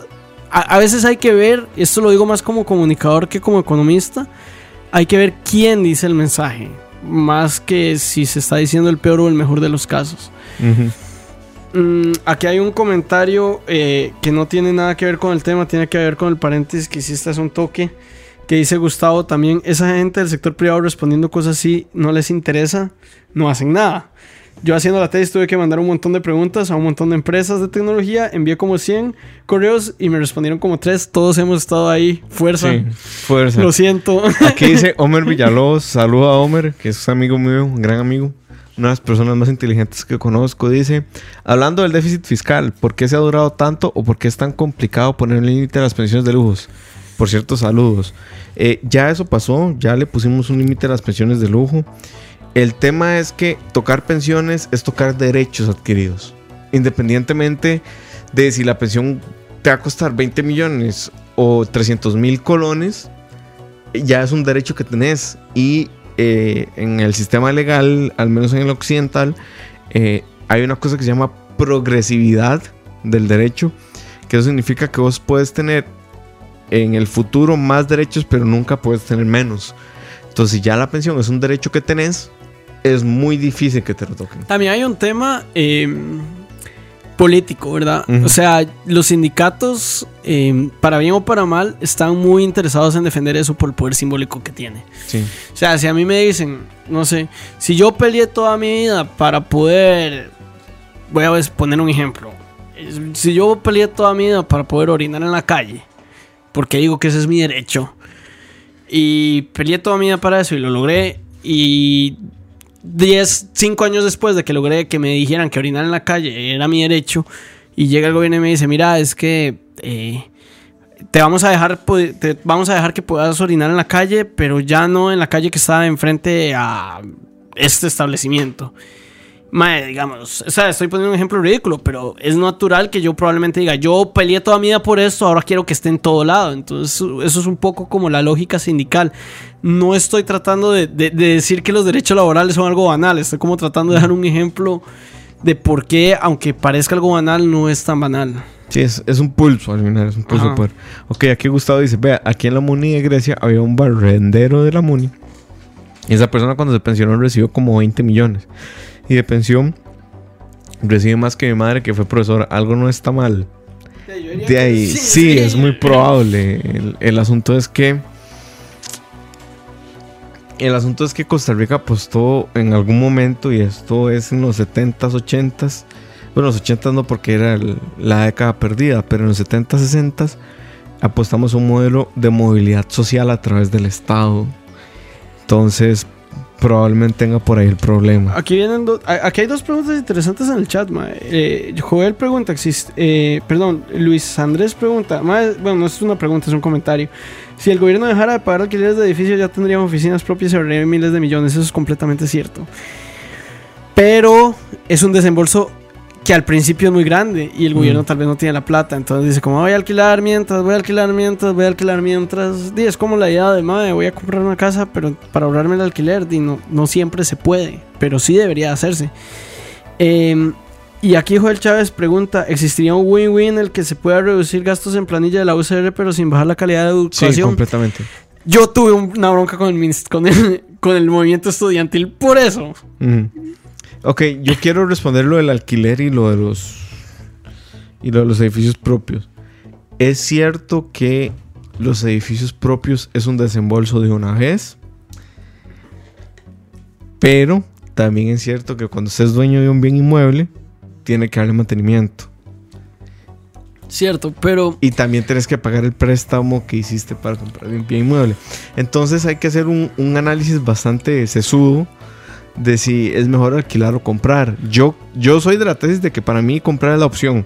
a, a veces hay que ver, esto lo digo más como comunicador que como economista, hay que ver quién dice el mensaje, más que si se está diciendo el peor o el mejor de los casos. Mm, aquí hay un comentario eh, que no tiene nada que ver con el tema, tiene que ver con el paréntesis que hiciste hace un toque. Que dice Gustavo también, esa gente del sector privado respondiendo cosas así no les interesa, no hacen nada. Yo haciendo la tesis tuve que mandar un montón de preguntas a un montón de empresas de tecnología, envié como 100 correos y me respondieron como 3, todos hemos estado ahí, fuerza, Sí, fuerza. lo siento. Aquí dice Homer Villalobos, saluda a Homer, que es amigo mío, un gran amigo, una de las personas más inteligentes que conozco. Dice, hablando del déficit fiscal, ¿por qué se ha durado tanto o por qué es tan complicado poner un límite a las pensiones de lujos? Por cierto, saludos. Eh, ya eso pasó, ya le pusimos un límite a las pensiones de lujo. El tema es que tocar pensiones es tocar derechos adquiridos. Independientemente de si la pensión te va a costar 20 millones o 300 mil colones, ya es un derecho que tenés. Y eh, en el sistema legal, al menos en el occidental, eh, hay una cosa que se llama progresividad del derecho, que eso significa que vos puedes tener en el futuro más derechos, pero nunca puedes tener menos. Entonces, si ya la pensión es un derecho que tenés, es muy difícil que te lo toquen. También hay un tema eh, político, ¿verdad? O sea, los sindicatos, eh, para bien o para mal, están muy interesados en defender eso por el poder simbólico que tiene. Sí. O sea, si a mí me dicen, no sé, si yo peleé toda mi vida para poder, voy a poner un ejemplo, si yo peleé toda mi vida para poder orinar en la calle, porque digo que ese es mi derecho, y peleé toda mi vida para eso y lo logré, y 10, 5 años después de que logré que me dijeran que orinar en la calle era mi derecho, y llega el gobierno y me dice, mira, es que... eh, te vamos a dejar te vamos a dejar que puedas orinar en la calle, pero ya no en la calle que está enfrente a este establecimiento. Mae, digamos, o sea, estoy poniendo un ejemplo ridículo, pero es natural que yo probablemente diga, yo peleé toda mi vida por esto, ahora quiero que esté en todo lado. Entonces, eso es un poco como la lógica sindical. No estoy tratando de, de- de decir que los derechos laborales son algo banal, estoy como tratando de dar un ejemplo de por qué, aunque parezca algo banal, no es tan banal. Sí, es, es un pulso al final, es un pulso poder. Ok, aquí Gustavo dice, vea, aquí en la Muni de Grecia había un barrendero de la Muni. Y esa persona cuando se pensionó recibió como 20 millones. Y de pensión recibe más que mi madre que fue profesora. Algo no está mal. De ahí, sí, es muy probable. El, el asunto es que... El asunto es que Costa Rica apostó en algún momento, y esto es en los 70s, 80s, bueno, los 80 no porque era el- la década perdida, pero en los 70, 60 apostamos un modelo de movilidad social a través del Estado. Entonces, probablemente tenga por ahí el problema. Aquí vienen do- aquí hay dos preguntas interesantes en el chat, mae. Eh, Joel pregunta, existe, eh, perdón, Luis Andrés pregunta, bueno, no es una pregunta, es un comentario. Si el gobierno dejara de pagar alquileres de edificios, ya tendríamos oficinas propias y ahorraría miles de millones. Eso es completamente cierto. Pero es un desembolso que al principio es muy grande y el gobierno Mm. tal vez no tiene la plata. Entonces dice, como voy a alquilar mientras, voy a alquilar mientras, voy a alquilar mientras. Di, es como la idea de, madre, voy a comprar una casa, pero para ahorrarme el alquiler, di, no, no siempre se puede, pero sí debería hacerse. Em, y aquí Joel Chávez pregunta, ¿existiría un win-win en el que se pueda reducir gastos en planilla de la UCR pero sin bajar la calidad de Sí, educación? completamente. Yo tuve un- una bronca con el, con, el, con el movimiento estudiantil por eso. Ujú. Ok, yo quiero responder lo del alquiler y lo de los y lo de los edificios propios. Es cierto que los edificios propios es un desembolso de una vez, pero también es cierto que cuando estés dueño de un bien inmueble, tiene que darle mantenimiento. Cierto, pero Y también tienes que pagar el préstamo que hiciste para comprar un bien inmueble. Entonces hay que hacer un, un análisis bastante sesudo de si es mejor alquilar o comprar. Yo, yo soy de la tesis de que para mí comprar es la opción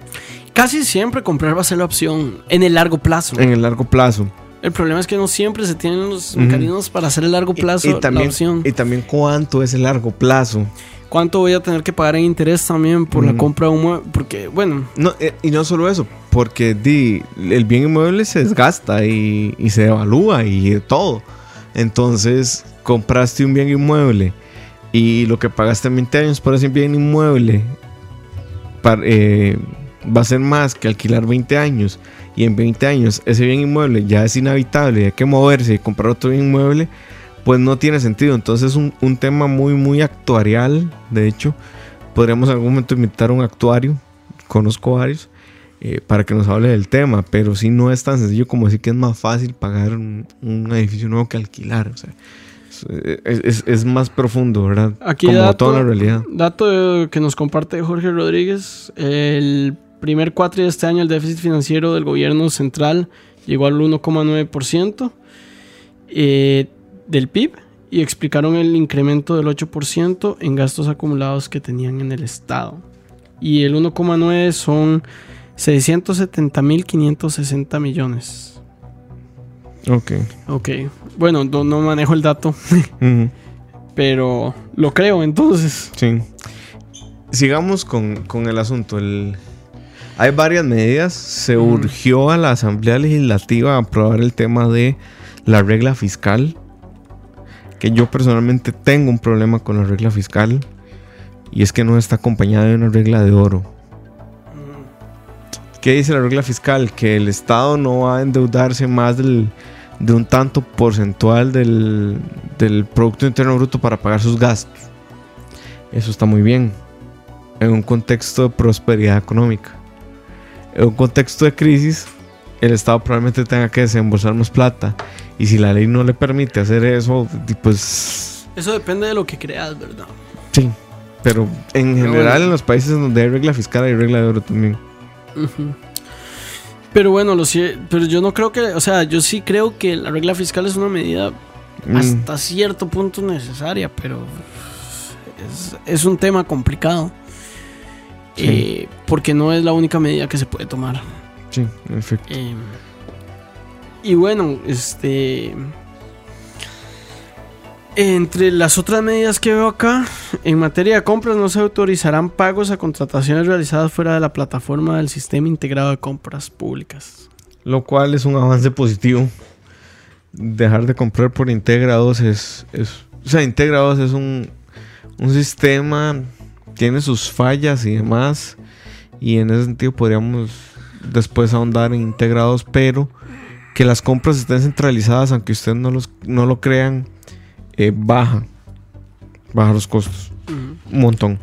casi siempre comprar va a ser la opción en el largo plazo. en el largo plazo. El problema es que no siempre se tienen los mecanismos para hacer el largo plazo y, también, la opción. y también cuánto es el largo plazo. ¿Cuánto voy a tener que pagar en interés también por la compra de un mueble? Porque, bueno, No, eh, y no solo eso, porque di, el bien inmueble se desgasta y, y se devalúa y todo. Entonces, compraste un bien inmueble y lo que pagaste en 20 años por ese bien inmueble, eh, va a ser más que alquilar 20 años y en 20 años ese bien inmueble ya es inhabitable hay que moverse y comprar otro bien inmueble, pues no tiene sentido. Entonces es un, tema muy, muy actuarial. De hecho, podríamos en algún momento invitar a un actuario, conozco varios, eh, para que nos hable del tema, pero sí no es tan sencillo como decir que es más fácil pagar un, un edificio nuevo que alquilar. O sea, es, es- es más profundo, ¿verdad? Aquí como dato, toda la realidad. dato que nos comparte Jorge Rodríguez. El primer cuatri de este año el déficit financiero del gobierno central llegó al 1,9% eh, del PIB y explicaron el incremento del 8% en gastos acumulados que tenían en el Estado. Y el 1,9 son 670.560 millones. Ok. Ok, bueno, no, no manejo el dato, pero lo creo entonces. Sí. Sigamos con, con el asunto. El... Hay varias medidas. Se urgió a la Asamblea Legislativa a aprobar el tema de la regla fiscal. Que yo personalmente tengo un problema con la regla fiscal. Y es que no está acompañada de una regla de oro. ¿Qué dice la regla fiscal? Que el Estado no va a endeudarse más del, de un tanto porcentual del, del Producto Interno Bruto para pagar sus gastos. Eso está muy bien. En un contexto de prosperidad económica. En un contexto de crisis, el Estado probablemente tenga que desembolsar más plata. Y si la ley no le permite hacer eso, pues Eso depende de lo que creas, ¿verdad? sí. Pero en Pero general, bueno. en los países donde hay regla fiscal, hay regla de oro también. Ujú. Pero bueno, lo pero yo no creo que, o sea, yo sí creo que la regla fiscal es una medida Mm, hasta cierto punto necesaria, pero es, es un tema complicado. Sí. Eh, porque no es la única medida que se puede tomar. sí, en efecto. Eh, y bueno, este. Entre las otras medidas que veo acá, en materia de compras no se autorizarán pagos a contrataciones realizadas fuera de la plataforma del Sistema Integrado de Compras Públicas. Lo cual es un avance positivo. Dejar de comprar por Integra 2 es, es- sea, Integra 2 es un, un sistema, tiene sus fallas y demás. Y en ese sentido podríamos después ahondar en Integra 2, pero que las compras estén centralizadas, aunque ustedes no, los, no lo crean, eh, baja. Baja los costos. Un montón.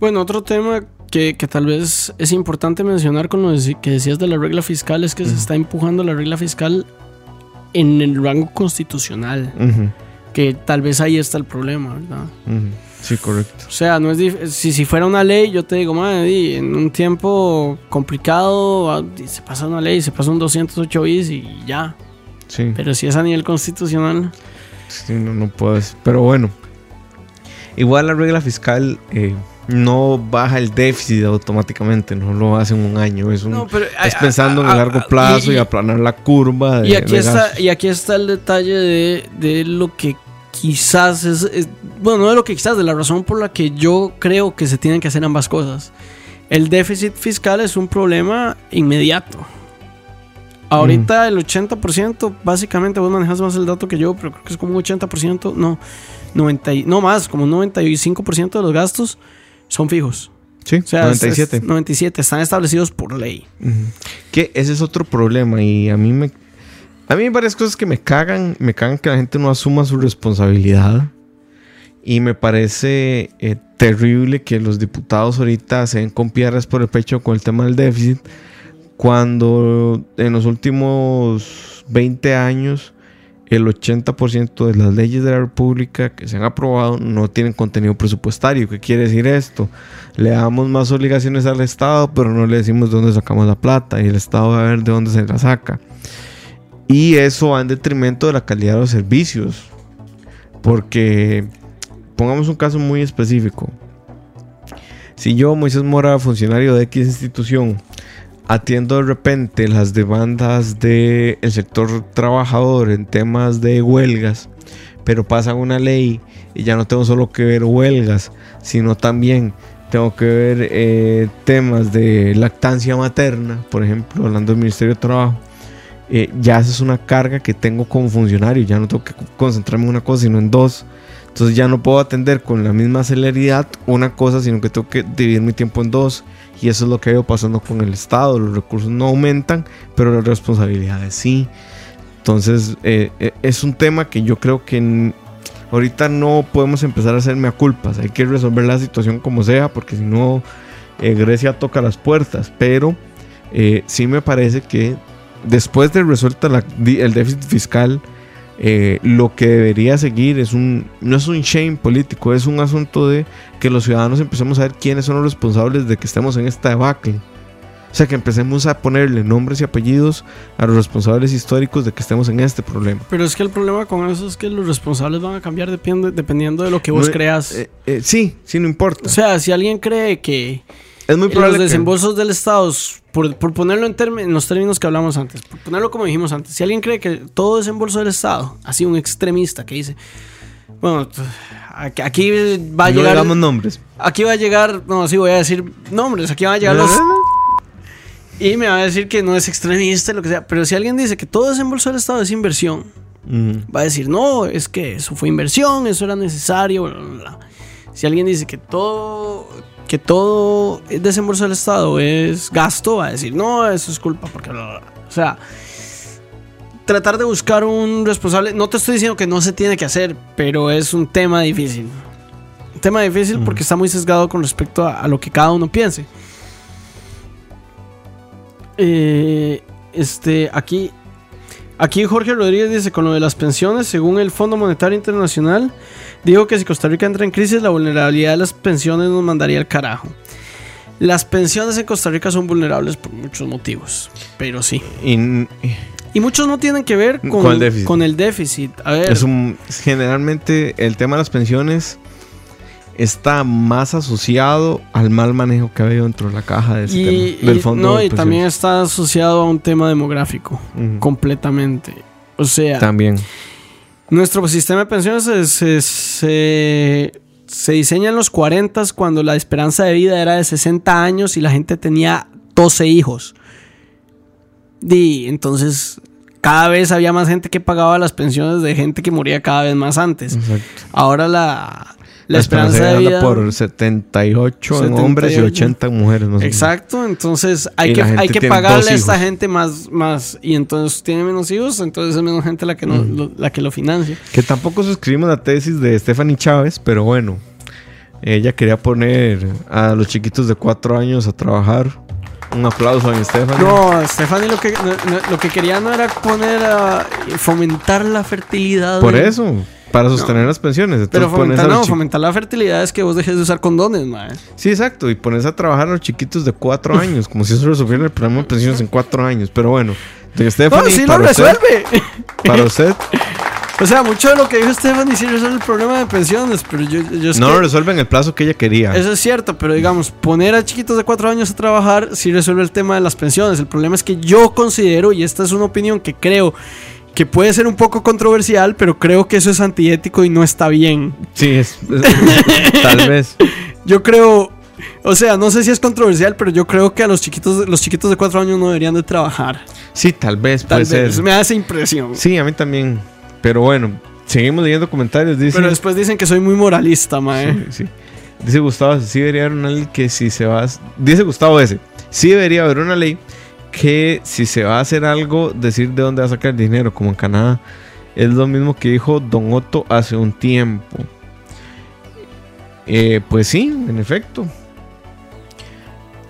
Bueno, otro tema que, que tal vez es importante mencionar con lo que decías de la regla fiscal es que se está empujando la regla fiscal en el rango constitucional, que tal vez ahí está el problema, ¿verdad? Sí, correcto. O sea, no es si, si fuera una ley, yo te digo, madre, en un tiempo complicado ah, se pasa una ley, se pasa un 208 bis y ya. Sí. Pero si es a nivel constitucional, Sí, no, no puedes. Pero bueno. Igual la regla fiscal eh, no baja el déficit automáticamente, no lo hace en un año. Es, un, No, pero, es pensando en el largo plazo y, y- aplanar la curva. De, Y aquí, de está, y aquí está el detalle de, de lo que quizás es, es- Bueno, no de lo que quizás, de la razón por la que yo creo que se tienen que hacer ambas cosas. El déficit fiscal es un problema inmediato. Ahorita el 80%, básicamente vos manejas más el dato que yo, pero creo que es como un 80%, no, 90, y- no más, como un 95% de los gastos son fijos. Sí, O sea, es- es 97. 97, están establecidos por ley. Que ese es otro problema y a mí me... A mí hay varias cosas que me cagan. Me cagan que la gente no asuma su responsabilidad. Y me parece eh, terrible que los diputados ahorita se den con piedras por el pecho con el tema del déficit. Cuando en los últimos 20 años el 80% de las leyes de la República que se han aprobado no tienen contenido presupuestario. ¿Qué quiere decir esto? Le damos más obligaciones al Estado, pero no le decimos de dónde sacamos la plata y el Estado va a ver de dónde se la saca. Y eso va en detrimento de la calidad de los servicios. Porque, pongamos un caso muy específico. Si yo, Moisés Mora, funcionario de X institución, atiendo de repente las demandas del sector trabajador en temas de huelgas, pero pasa una ley y ya no tengo solo que ver huelgas, sino también tengo que ver eh, temas de lactancia materna, por ejemplo, hablando del Ministerio de Trabajo. eh, ya es una carga que tengo como funcionario, ya no tengo que concentrarme en una cosa, sino en dos. Entonces ya no puedo atender con la misma celeridad una cosa, sino que tengo que dividir mi tiempo en dos. Y eso es lo que ha ido pasando con el Estado. Los recursos no aumentan, pero las responsabilidades sí. Entonces eh, eh, es un tema que yo creo que ahorita no podemos empezar a hacerme a culpas. Hay que resolver la situación como sea, porque si no, eh, Grecia toca las puertas. Pero eh, sí me parece que después de resuelta la- el déficit fiscal, eh, lo que debería seguir es un no es un shame político, es un asunto de que los ciudadanos empecemos a ver quiénes son los responsables de que estemos en esta debacle. O sea, que empecemos a ponerle nombres y apellidos a los responsables históricos de que estemos en este problema. Pero es que el problema con eso es que los responsables van a cambiar dependiendo de lo que vos No, creas. eh, eh, sí, sí, no importa. o sea, si alguien cree que es muy los probable que- desembolsos del Estado, por, por ponerlo en, en los términos que hablamos antes, por ponerlo como dijimos antes, si alguien cree que todo desembolso del Estado, así un extremista que dice, bueno, aquí, va a no llegar, digamos nombres. aquí va a llegar, no, sí voy a decir nombres, aquí van a llegar los y me va a decir que no es extremista, lo que sea, pero si alguien dice que todo desembolso del Estado es inversión, va a decir, no, es que eso fue inversión, eso era necesario. bla, bla, bla". Si alguien dice que todo, que todo el desembolso del Estado es gasto, va a decir, no, eso es culpa, porque bla, bla, bla". O sea, tratar de buscar un responsable, no te estoy diciendo que no se tiene que hacer, pero es un tema difícil. Un tema difícil porque está muy sesgado con respecto a, a lo que cada uno piense. Eh, este, aquí, aquí Jorge Rodríguez dice, con lo de las pensiones, según el Fondo Monetario Internacional, digo que si Costa Rica entra en crisis, la vulnerabilidad de las pensiones nos mandaría al carajo. Las pensiones en Costa Rica son vulnerables por muchos motivos, pero sí. Y- Y muchos no tienen que ver con, Con el déficit. con el déficit. A ver, Es un, generalmente el tema de las pensiones está más asociado al mal manejo que ha habido dentro de la caja de ese y, del fondo no, de y también está asociado a un tema demográfico, completamente. O sea, También. Nuestro sistema de pensiones se, se, se- se diseña en los 40 cuando la esperanza de vida era de 60 años y la gente tenía 12 hijos. Y entonces cada vez había más gente que pagaba las pensiones de gente que moría cada vez más antes. Exacto. Ahora la, la, esperanza, de vida... por 78 en hombres y 78. 80 en mujeres. más. Exacto, entonces hay Y que, hay que pagarle a esta gente más, más y entonces tiene menos hijos, entonces es menos gente la que, no, lo- la que lo financia. Que tampoco suscribimos la tesis de Stephanie Chávez, pero bueno. Ella quería poner a los chiquitos de 4 años a trabajar. Un aplauso a mi Stephanie. No, Stephanie lo que, no- no- lo que quería no era poner a fomentar la fertilidad. Por de- eso, para sostener las pensiones. Entonces Pero fomentar, no, fomentar la fertilidad es que vos dejes de usar condones, mae. Sí, exacto. Y pones a trabajar a los chiquitos de 4 años, como si eso resolviera el problema de pensiones en 4 años. Pero bueno, No, sí lo usted, resuelve. para usted, o sea, mucho de lo que dijo Stephanie sí resuelve el problema de pensiones, pero yo, yo no lo resuelve en el plazo que ella quería. Eso es cierto, pero digamos, poner a chiquitos de 4 años a trabajar sí resuelve el tema de las pensiones. El problema es que yo considero, y esta es una opinión que creo que puede ser un poco controversial, pero creo que eso es antiético y no está bien. Sí, es, es- tal vez. Yo creo, o sea, no sé si es controversial, pero yo creo que a los chiquitos, los chiquitos de 4 años no deberían de trabajar. Sí, tal vez Tal puede vez, ser. me hace impresión. Sí, a mí también. Pero bueno, seguimos leyendo comentarios. Dice, Pero después dicen que soy muy moralista, mae. Sí, sí. Dice Gustavo, sí debería haber una ley que si se va. Dice Gustavo ese, sí debería haber una ley que si se va a hacer algo, decir de dónde va a sacar el dinero, como en Canadá. Es lo mismo que dijo Don Otto hace un tiempo. Eh, pues sí, en efecto.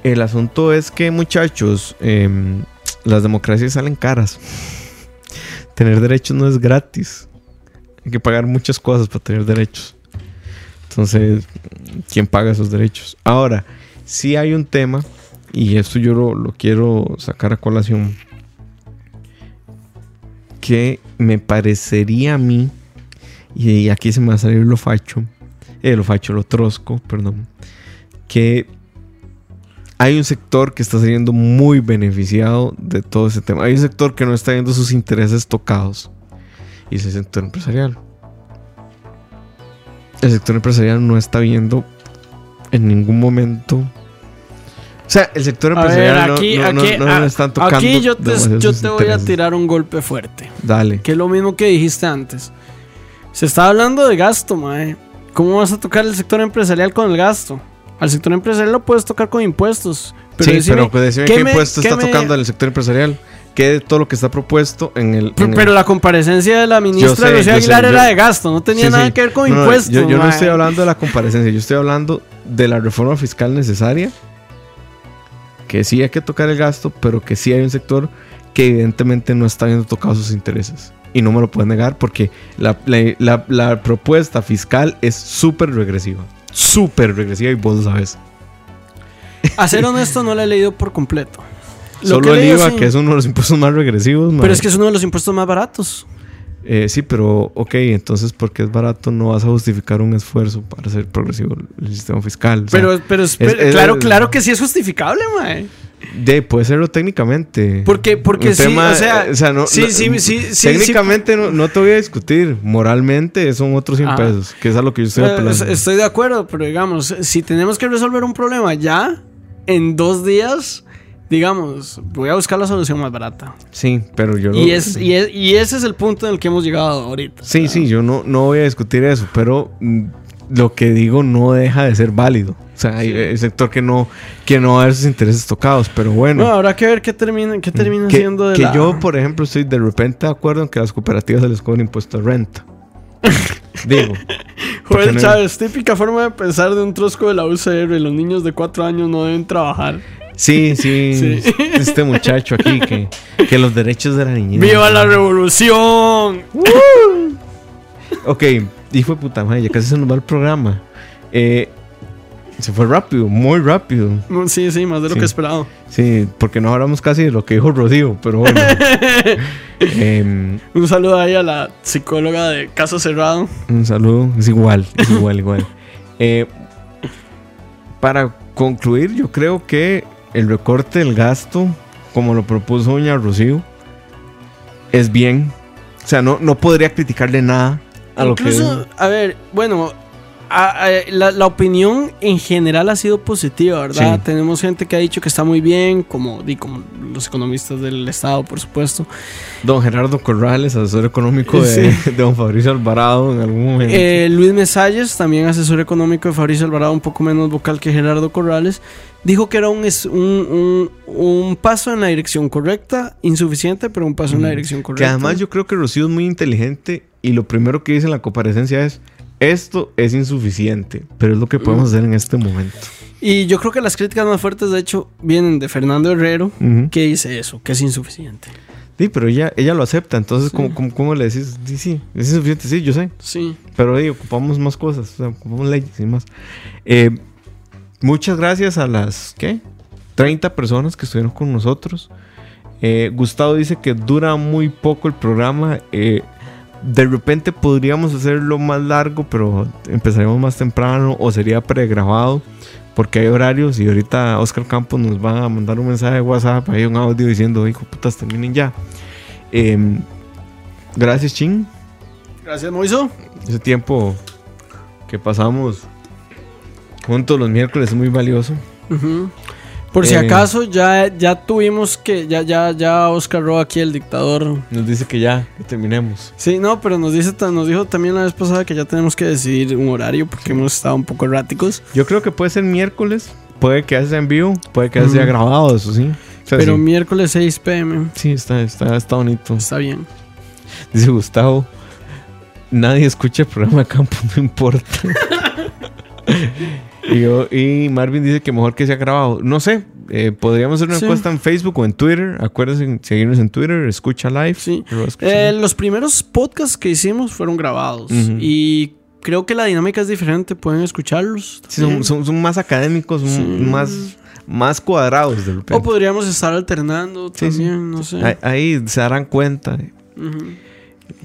El asunto es que, muchachos, em, las democracias salen caras. tener derechos no es gratis. Hay que pagar muchas cosas para tener derechos. Entonces, ¿quién paga esos derechos? Ahora, sí hay un tema, y esto yo lo, quiero sacar a colación, que me parecería a mí, y aquí se me va a salir lo facho, eh, lo facho, lo trosco, perdón, que hay un sector que está saliendo muy beneficiado de todo ese tema. Hay un sector que no está viendo sus intereses tocados, y es el sector empresarial el sector empresarial no está viendo en ningún momento. O sea, el sector A ver, empresarial no- aquí, no, no, aquí, no, no ah, están tocando. aquí yo te, yo te voy a tirar un golpe fuerte. Dale. Que es lo mismo que dijiste antes. Se está hablando de gasto, mae. ¿Cómo vas a tocar el sector empresarial con el gasto? Al sector empresarial lo puedes tocar con impuestos. Pero sí, decime, pero pues, decime ¿qué qué, me- impuesto qué está me- tocando el sector empresarial. ¿Qué de todo lo que está propuesto en el. Pero, en el- pero la comparecencia de la ministra sé, Lucía sé, Aguilar yo- era de gasto, no tenía Sí, nada sí. que ver con No, impuestos. Yo, yo no estoy hablando de la comparecencia, yo estoy hablando de la reforma fiscal necesaria. Que sí hay que tocar el gasto, pero que sí hay un sector que evidentemente no está viendo tocados sus intereses. Y no me lo puedes negar porque la, la- la- la propuesta fiscal es súper regresiva. Súper regresiva y vos lo sabes. A ser honesto, no la he leído por completo. Lo Solo el IVA, sí. que es uno de los impuestos más regresivos. Pero es que es uno de los impuestos más baratos. Eh, sí, pero ok, entonces porque es barato no vas a justificar un esfuerzo para hacer progresivo el sistema fiscal. O sea, Pero, pero, es- es- es- claro, claro que sí es justificable, mae. de, puede serlo técnicamente. Porque, porque Un sí, tema, o sea, no- sí, no- sí, sí, sí, técnicamente No, no te voy a discutir. Moralmente son otros 100 Ah. pesos, que es a lo que yo estoy Eh, apelando. es- Estoy de acuerdo, pero digamos, si tenemos que resolver un problema ya, en dos días, digamos, voy a buscar la solución más barata. Sí, pero yo Y, no- es, y, es- y ese es el punto en el que hemos llegado ahorita. Sí, sí, yo no, no voy a discutir eso, pero mm, lo que digo no deja de ser válido. O sea, hay el sector que no, que no va a ver sus intereses tocados, pero bueno. No, habrá que ver qué termina, qué termina que, siendo de que la- yo, por ejemplo, estoy de repente de acuerdo en que a las cooperativas se les cobra impuesto de renta. Digo, Joel no- Chávez, típica forma de pensar de un trosco de la UCR. Los niños de cuatro años no deben trabajar. Sí, sí, Sí. este muchacho aquí que, que los derechos de la niñez. ¡Viva la revolución! Ok, hijo de puta madre, ya casi se nos va el programa. Eh, se fue rápido, muy rápido. Mm, Sí, sí, más de lo Sí. que esperado. Sí, porque no hablamos casi de lo que dijo Rodrigo, pero bueno. Em, Un saludo ahí a la psicóloga de Caso Cerrado. un saludo, es igual, es igual, igual. Eh, para concluir, yo creo que el recorte del gasto, como lo propuso Doña Rocío, es bien. O sea, no, no podría criticarle nada a lo que. Incluso, a ver, bueno, a- a- la, la opinión en general ha sido positiva, ¿verdad? Sí. Tenemos gente que ha dicho que está muy bien, como, di, como los economistas del Estado, por supuesto. Don Gerardo Corrales, asesor económico de, de Don Fabricio Alvarado en algún momento. Eh, Luis Mesalles, también asesor económico de Fabricio Alvarado, un poco menos vocal que Gerardo Corrales, dijo que era un, un, un- un paso en la dirección correcta, insuficiente, pero un paso en la dirección que correcta. además yo creo que Rocío es muy inteligente y lo primero que dice en la comparecencia es. Esto es insuficiente, pero es lo que podemos hacer en este momento. Y yo creo que las críticas más fuertes, de hecho, vienen de Fernando Herrero, que dice eso, que es insuficiente. Sí, pero ella, ella lo acepta. Entonces, Sí. ¿cómo, cómo, cómo le decís? Sí, sí, es insuficiente. Sí, yo sé. Sí. Pero ahí ocupamos más cosas. O sea, ocupamos leyes y más. Eh, muchas gracias a las, ¿qué? 30 personas que estuvieron con nosotros. Eh, Gustavo dice que dura muy poco el programa. Eh, de repente podríamos hacerlo más largo, pero empezaríamos más temprano o sería pregrabado. Porque hay horarios y ahorita Oscar Campos nos va a mandar un mensaje de WhatsApp, hay un audio diciendo, hijo putas, terminen ya. Em, gracias, Chin. Gracias, Moiso. Ese tiempo que pasamos juntos los miércoles es muy valioso. Ujú. Por si Eh. acaso, ya, ya tuvimos que. Ya, ya, ya Oscar Ro aquí, el dictador. Nos dice que ya, que terminemos. Sí, no, pero nos, dice, nos dijo también la vez pasada que ya tenemos que decidir un horario porque hemos estado un poco erráticos. Yo creo que puede ser miércoles, puede que sea en vivo, puede que sea Ujú. grabado, eso sí. O sea, Pero sí, miércoles 6 pm. sí, está, está, está bonito. Está bien. Dice Gustavo, nadie escucha el programa campo, no importa. y, yo- y Marvin dice que mejor que sea grabado. No sé, eh, podríamos hacer una Sí. encuesta en Facebook o en Twitter. Acuérdense en seguirnos en Twitter, escucha live. Sí. Eh, los primeros podcasts que hicimos fueron grabados. Y creo que la dinámica es diferente. Pueden escucharlos. Sí, son, también. son, son más académicos, Sí. más, más cuadrados de repente. O podríamos estar alternando Sí, sí. también, no sé. Ahí, ahí se darán cuenta Ujú.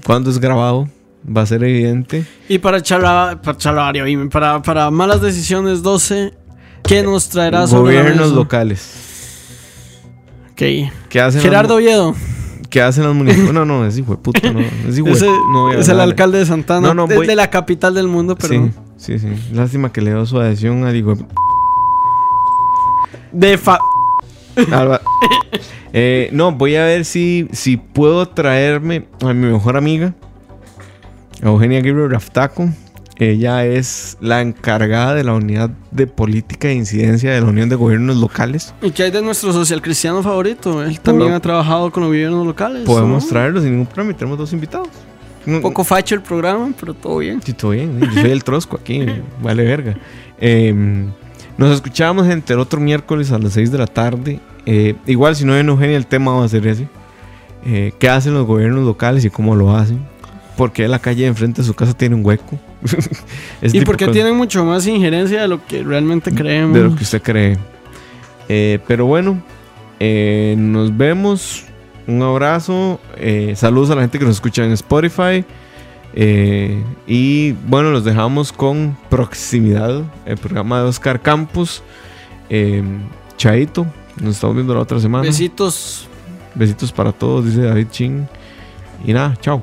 cuando es grabado. Va a ser evidente. Y para charla, para charlavario, y para, para malas decisiones 12, ¿qué nos traerá sobre Gobiernos locales. Ok. ¿Qué hacen Gerardo las, Oviedo. ¿Qué hacen las municipales? No, no, es hijo de puta, no. Es hijo de- Ese no voy a es el alcalde de Santana. No, no, voy- de la capital del mundo, pero. Sí, sí, sí. Lástima que le dio su adhesión al hijo de fa. Eh, no, voy a ver si, si puedo traerme a mi mejor amiga. Eugenia Aguirre Raftaco. Ella es la encargada de la unidad de política e incidencia de la Unión de Gobiernos Locales. ¿Y qué hay de nuestro social cristiano favorito? Él también ha trabajado con los gobiernos locales. Podemos ¿no? traerlo sin ningún problema y tenemos dos invitados. Un poco facho el programa, pero todo bien. Sí, todo bien. Yo soy el trosco aquí, vale verga. Eh, nos escuchamos, gente, el otro miércoles a las 6 de la tarde. Eh, igual, si no hay Eugenia, el tema va a ser ese. Eh, ¿Qué hacen los gobiernos locales y cómo lo hacen? Porque la calle de enfrente de su casa tiene un hueco. Y porque cosas. tienen mucho más injerencia de lo que realmente creemos. De lo que usted cree. Eh, pero bueno, eh, nos vemos. Un abrazo. eh, saludos a la gente que nos escucha en Spotify. y bueno, los dejamos con proximidad. El programa de Oscar Campos. Chaito. Nos estamos viendo la otra semana. Besitos. Besitos para todos, dice David Ching. Y nada, chao.